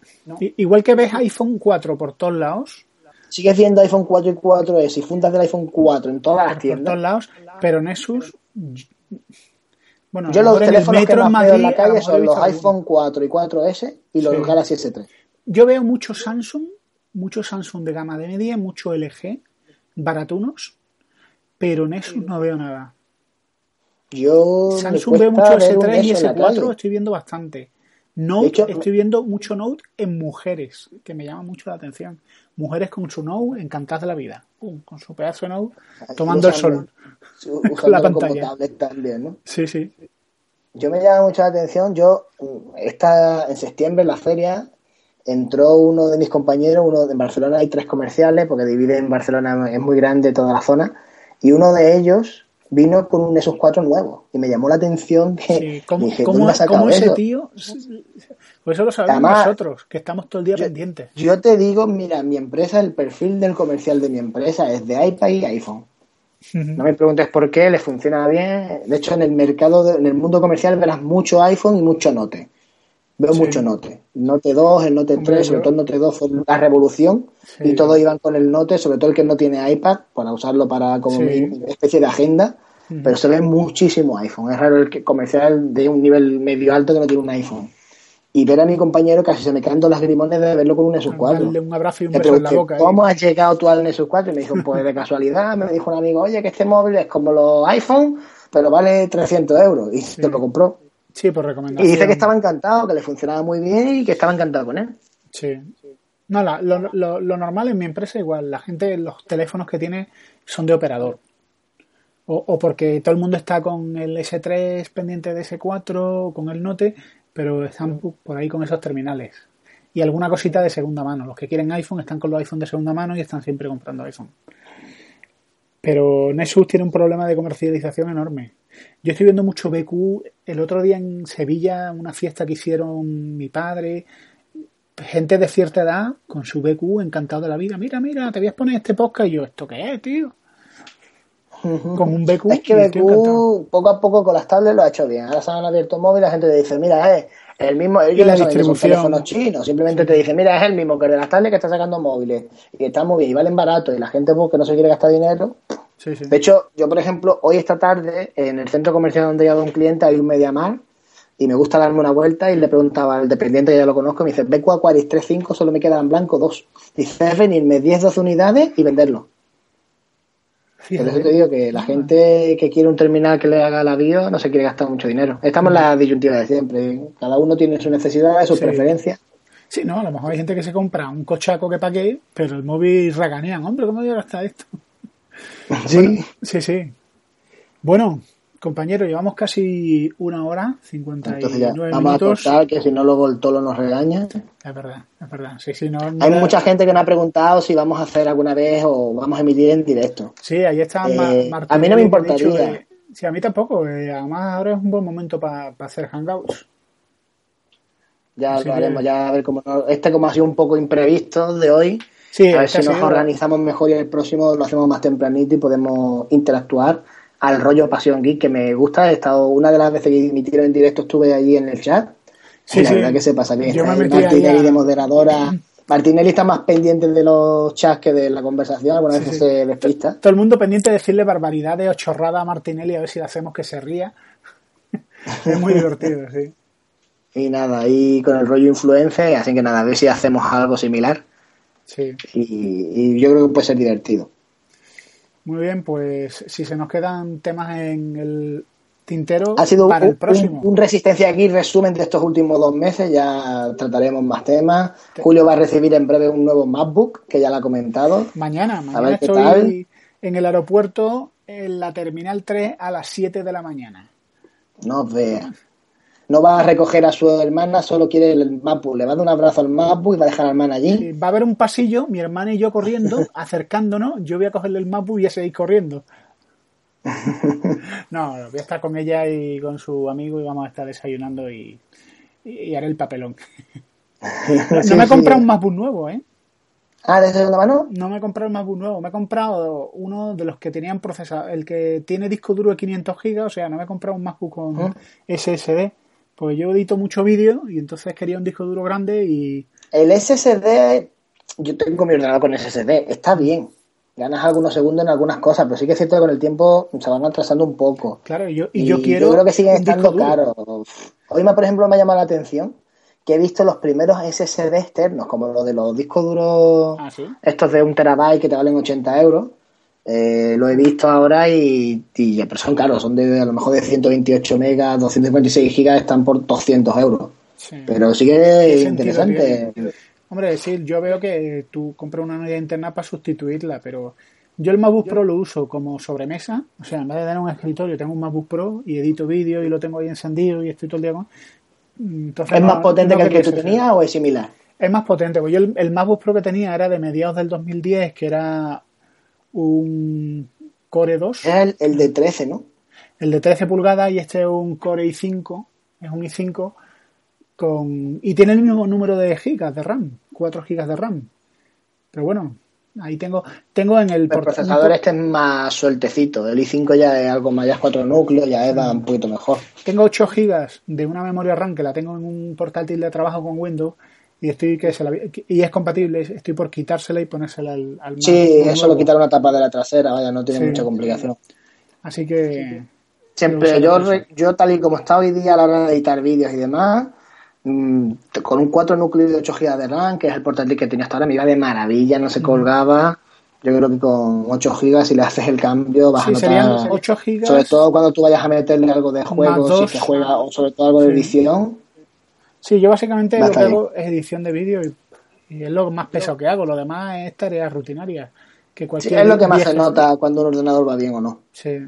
Igual que ves iPhone 4 por todos lados, sigues viendo iPhone 4 y 4S y fundas del iPhone 4 en todas las tiendas. todos lados, pero Nexus. Bueno, yo los teléfonos que más veo en la calle son los iPhone 4 y 4S y los Galaxy S3. Yo veo mucho Samsung, mucho Samsung de gama de media, mucho LG, baratunos, pero Nexus no veo nada. Yo Samsung veo mucho S3 y S4, estoy viendo bastante. Note, estoy viendo mucho Note en mujeres, que me llama mucho la atención mujeres con su no encantadas de la vida, con su pedazo de no tomando el sol con la pantalla. también, ¿no? Sí, sí. Yo me llama mucho la atención, yo esta, en septiembre en la feria entró uno de mis compañeros, uno en Barcelona hay tres comerciales, porque divide en Barcelona, es muy grande toda la zona, y uno de ellos vino con un Nexus 4 nuevo y me llamó la atención que ¿cómo, ese tío pues eso lo sabemos nosotros, que estamos todo el día pendientes. Yo te digo, mira, mi empresa, el perfil del comercial de mi empresa es de iPad y iPhone. No me preguntes por qué, le funciona bien. De hecho, en el mercado, en el mundo comercial verás mucho iPhone y mucho Note. Veo mucho Note. Note 2, el Note 3, sobre todo el Note 2 fue la revolución y todos iban con el Note, sobre todo el que no tiene iPad, para usarlo para como especie de agenda. Pero se ve muchísimo iPhone. Es raro el que comercial de un nivel medio alto que no tiene un iPhone y ver a mi compañero casi se me caen dos las grimones de verlo con un Nexus 4. un abrazo y un beso en la boca. ¿Cómo has llegado tú al Nexus 4? Y me dijo, pues de casualidad, me dijo un amigo, oye, que este móvil es como los iPhone, pero vale 300 euros. Y se lo compró. Sí, por recomendación. Y dice que estaba encantado, que le funcionaba muy bien y que estaba encantado con él. Sí. No, lo, lo, lo, normal en mi empresa igual. La gente, los teléfonos que tiene son de operador. O, o porque todo el mundo está con el S3 pendiente de S4, con el Note, pero están por ahí con esos terminales. Y alguna cosita de segunda mano. Los que quieren iPhone están con los iPhone de segunda mano y están siempre comprando iPhone. Pero Nexus tiene un problema de comercialización enorme. Yo estoy viendo mucho BQ. El otro día en Sevilla, una fiesta que hicieron mi padre, gente de cierta edad con su BQ encantado de la vida. Mira, mira, te voy a poner este podcast y yo, ¿esto qué es, tío? con un BQ. Es que BQ poco a poco con las tablets lo ha hecho bien. Ahora se han abierto móvil y la gente te dice, mira, es el mismo, ellos la distribución. teléfonos chinos, simplemente te dice, mira, es el mismo que el de las tablets que está sacando móviles y está muy bien y valen barato y la gente pues, que no se quiere gastar dinero. De hecho, yo por ejemplo, hoy esta tarde en el centro comercial donde he a un cliente hay un Mediamar y me gusta darme una vuelta y le preguntaba al dependiente ya lo conozco, me dice, BQ Aquaris 3.5 solo me quedan blanco dos. Dice, es venirme 10-12 unidades y venderlo. Por eso te digo que la gente que quiere un terminal que le haga la bio no se quiere gastar mucho dinero. Estamos en la disyuntiva de siempre. Cada uno tiene sus necesidades, sus preferencias. Sí, no, a lo mejor hay gente que se compra un cochaco que pague, pero el móvil raganean. Hombre, ¿cómo voy a gastar esto? Sí. sí, sí. Bueno, Compañero, llevamos casi una hora, 59 Entonces ya, vamos minutos. a que si no luego el tolo nos regaña. Es verdad, es verdad. Sí, sí, no, Hay mucha gente que me ha preguntado si vamos a hacer alguna vez o vamos a emitir en directo. Sí, ahí está eh, Martín. A mí no me importaría. sí, a mí tampoco. Eh, además ahora es un buen momento para hacer hangouts. Ya lo haremos, ya a ver cómo... Este como ha sido un poco imprevisto de hoy, a ver si nos organizamos mejor y el próximo lo hacemos más tempranito y podemos interactuar al rollo Pasión Geek que me gusta. He estado una de las veces que emitieron en directo estuve allí en el chat Sí, la verdad que se pasa bien. Yo me Martinelli de moderadora. Martinelli está más pendiente de los chats que de la conversación, algunas veces se despista. Todo el mundo pendiente de decirle barbaridades o chorrada a Martinelli a ver si le hacemos que se ría. es muy divertido, sí. Y nada, ahí con el rollo influencer, así que nada, a ver si hacemos algo similar. Sí. Y, y yo creo que puede ser divertido. Muy bien, pues si se nos quedan temas en el tintero ha sido para un, el próximo. Un, Resistencia aquí resumen de estos últimos dos meses, ya trataremos más temas. Julio va a recibir en breve un nuevo MacBook, que ya lo ha comentado. Mañana, mañana estoy en el aeropuerto en la Terminal 3 a las 7 de la mañana. No veas no va a recoger a su hermana, solo quiere el MacBook. Le va a dar un abrazo al MacBook y va a dejar a la hermana allí. va a haber un pasillo, mi hermana y yo corriendo, acercándonos. Yo voy a cogerle el MacBook y a seguir corriendo. no, voy a estar con ella y con su amigo y vamos a estar desayunando y, haré el papelón. no, me he comprado un MacBook nuevo, ¿eh? Ah, ¿de segunda mano? No me he comprado un MacBook nuevo, me he comprado uno de los que tenían procesador, el que tiene disco duro de 500 GB, o sea, no me he comprado un MacBook con SSD, pues yo edito mucho vídeo y entonces quería un disco duro grande y... El SSD, yo tengo mi ordenador con SSD, está bien. Ganas algunos segundos en algunas cosas, pero sí que es cierto que con el tiempo se van atrasando un poco. Claro, y yo, y yo quiero... Yo creo que siguen estando caros. Hoy, por ejemplo, me ha llamado la atención que he visto los primeros SSD externos, como los de los discos duros, ¿Ah, estos de un terabyte que te valen 80 euros eh, lo he visto ahora y, y, pero son caros, son de a lo mejor de 128 megas, 256 gigas, están por 200 euros. Pero sí que es interesante. Hombre, decir, yo veo que tú compras una unidad interna para sustituirla, pero yo el MacBook Pro lo uso como sobremesa, o sea, en vez de tener un escritorio, tengo un MacBook Pro y edito vídeo y lo tengo ahí encendido y estoy todo el día con... ¿Es más potente que el que tú tenías o es similar? Es más potente, pues yo el, el, MacBook Pro que tenía era de mediados del 2010, que era un Core 2. Es el, de 13, ¿no? El de 13 pulgadas y este es un Core i5, es un i5 con y tiene el mismo número de gigas de RAM, 4 gigas de RAM. Pero bueno, ahí tengo tengo en el, el procesador este es más sueltecito, el i5 ya es algo más, ya es 4 núcleos, ya es un poquito mejor. Tengo 8 gigas de una memoria RAM que la tengo en un portátil de trabajo con Windows y estoy que se la, y es compatible, estoy por quitársela y ponérsela al, al Sí, es solo quitar una tapa de la trasera, vaya, no tiene mucha complicación. Así que siempre yo yo tal y como está hoy día a la hora de editar vídeos y demás, mm, con un 4 núcleos de 8 GB de RAM, que es el portátil que tenía hasta ahora, me iba de maravilla, no se colgaba. Yo creo que con 8 GB si le haces el cambio vas a notar 8 GB sobre todo cuando tú vayas a meterle algo de juego, si que juega o sobre todo algo de edición Sí, yo básicamente lo que hago es edición de vídeo y, es lo más pesado que hago. Lo demás es tareas rutinarias. Que cualquier sí, es lo que más se nota cuando un ordenador va bien o no. Sí,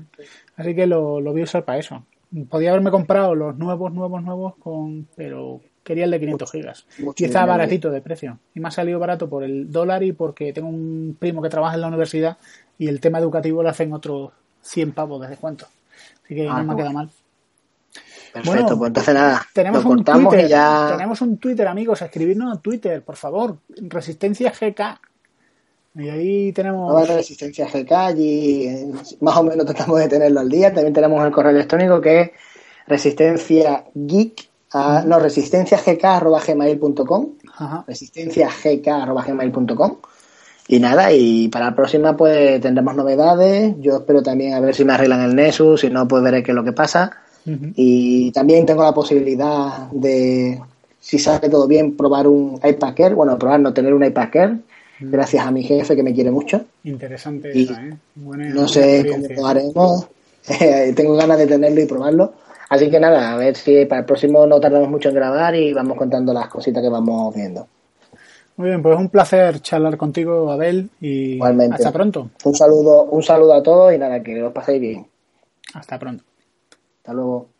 así que lo, lo voy a usar para eso. Podía haberme comprado los nuevos, nuevos, nuevos, con pero quería el de 500 gigas. y estaba baratito de precio. Y me ha salido barato por el dólar y porque tengo un primo que trabaja en la universidad y el tema educativo le hacen otros 100 pavos de descuento. Así que no me ha quedado mal. Perfecto, pues entonces nada, tenemos un Twitter, ya... Tenemos un Twitter, amigos, escribirnos a Twitter, por favor. Resistencia GK. Y ahí tenemos. Resistencia GK, y más o menos tratamos de tenerlo al día. También tenemos el correo electrónico que es resistencia geek, a, no, resistencia gmail.com. Resistencia gmail.com. Y nada, y para la próxima pues tendremos novedades. Yo espero también a ver si me arreglan el Nexus, si no pues veré qué es lo que pasa. Y también tengo la posibilidad de, si sale todo bien, probar un iPad Air. Bueno, probar no tener un iPad Air, gracias a mi jefe que me quiere mucho. Interesante ¿eh? no sé cómo lo haremos. tengo ganas de tenerlo y probarlo. Así que nada, a ver si para el próximo no tardamos mucho en grabar y vamos contando las cositas que vamos viendo. Muy bien, pues un placer charlar contigo, Abel, y hasta pronto. Un saludo, un saludo a todos y nada, que os paséis bien. Hasta pronto. Hasta luego.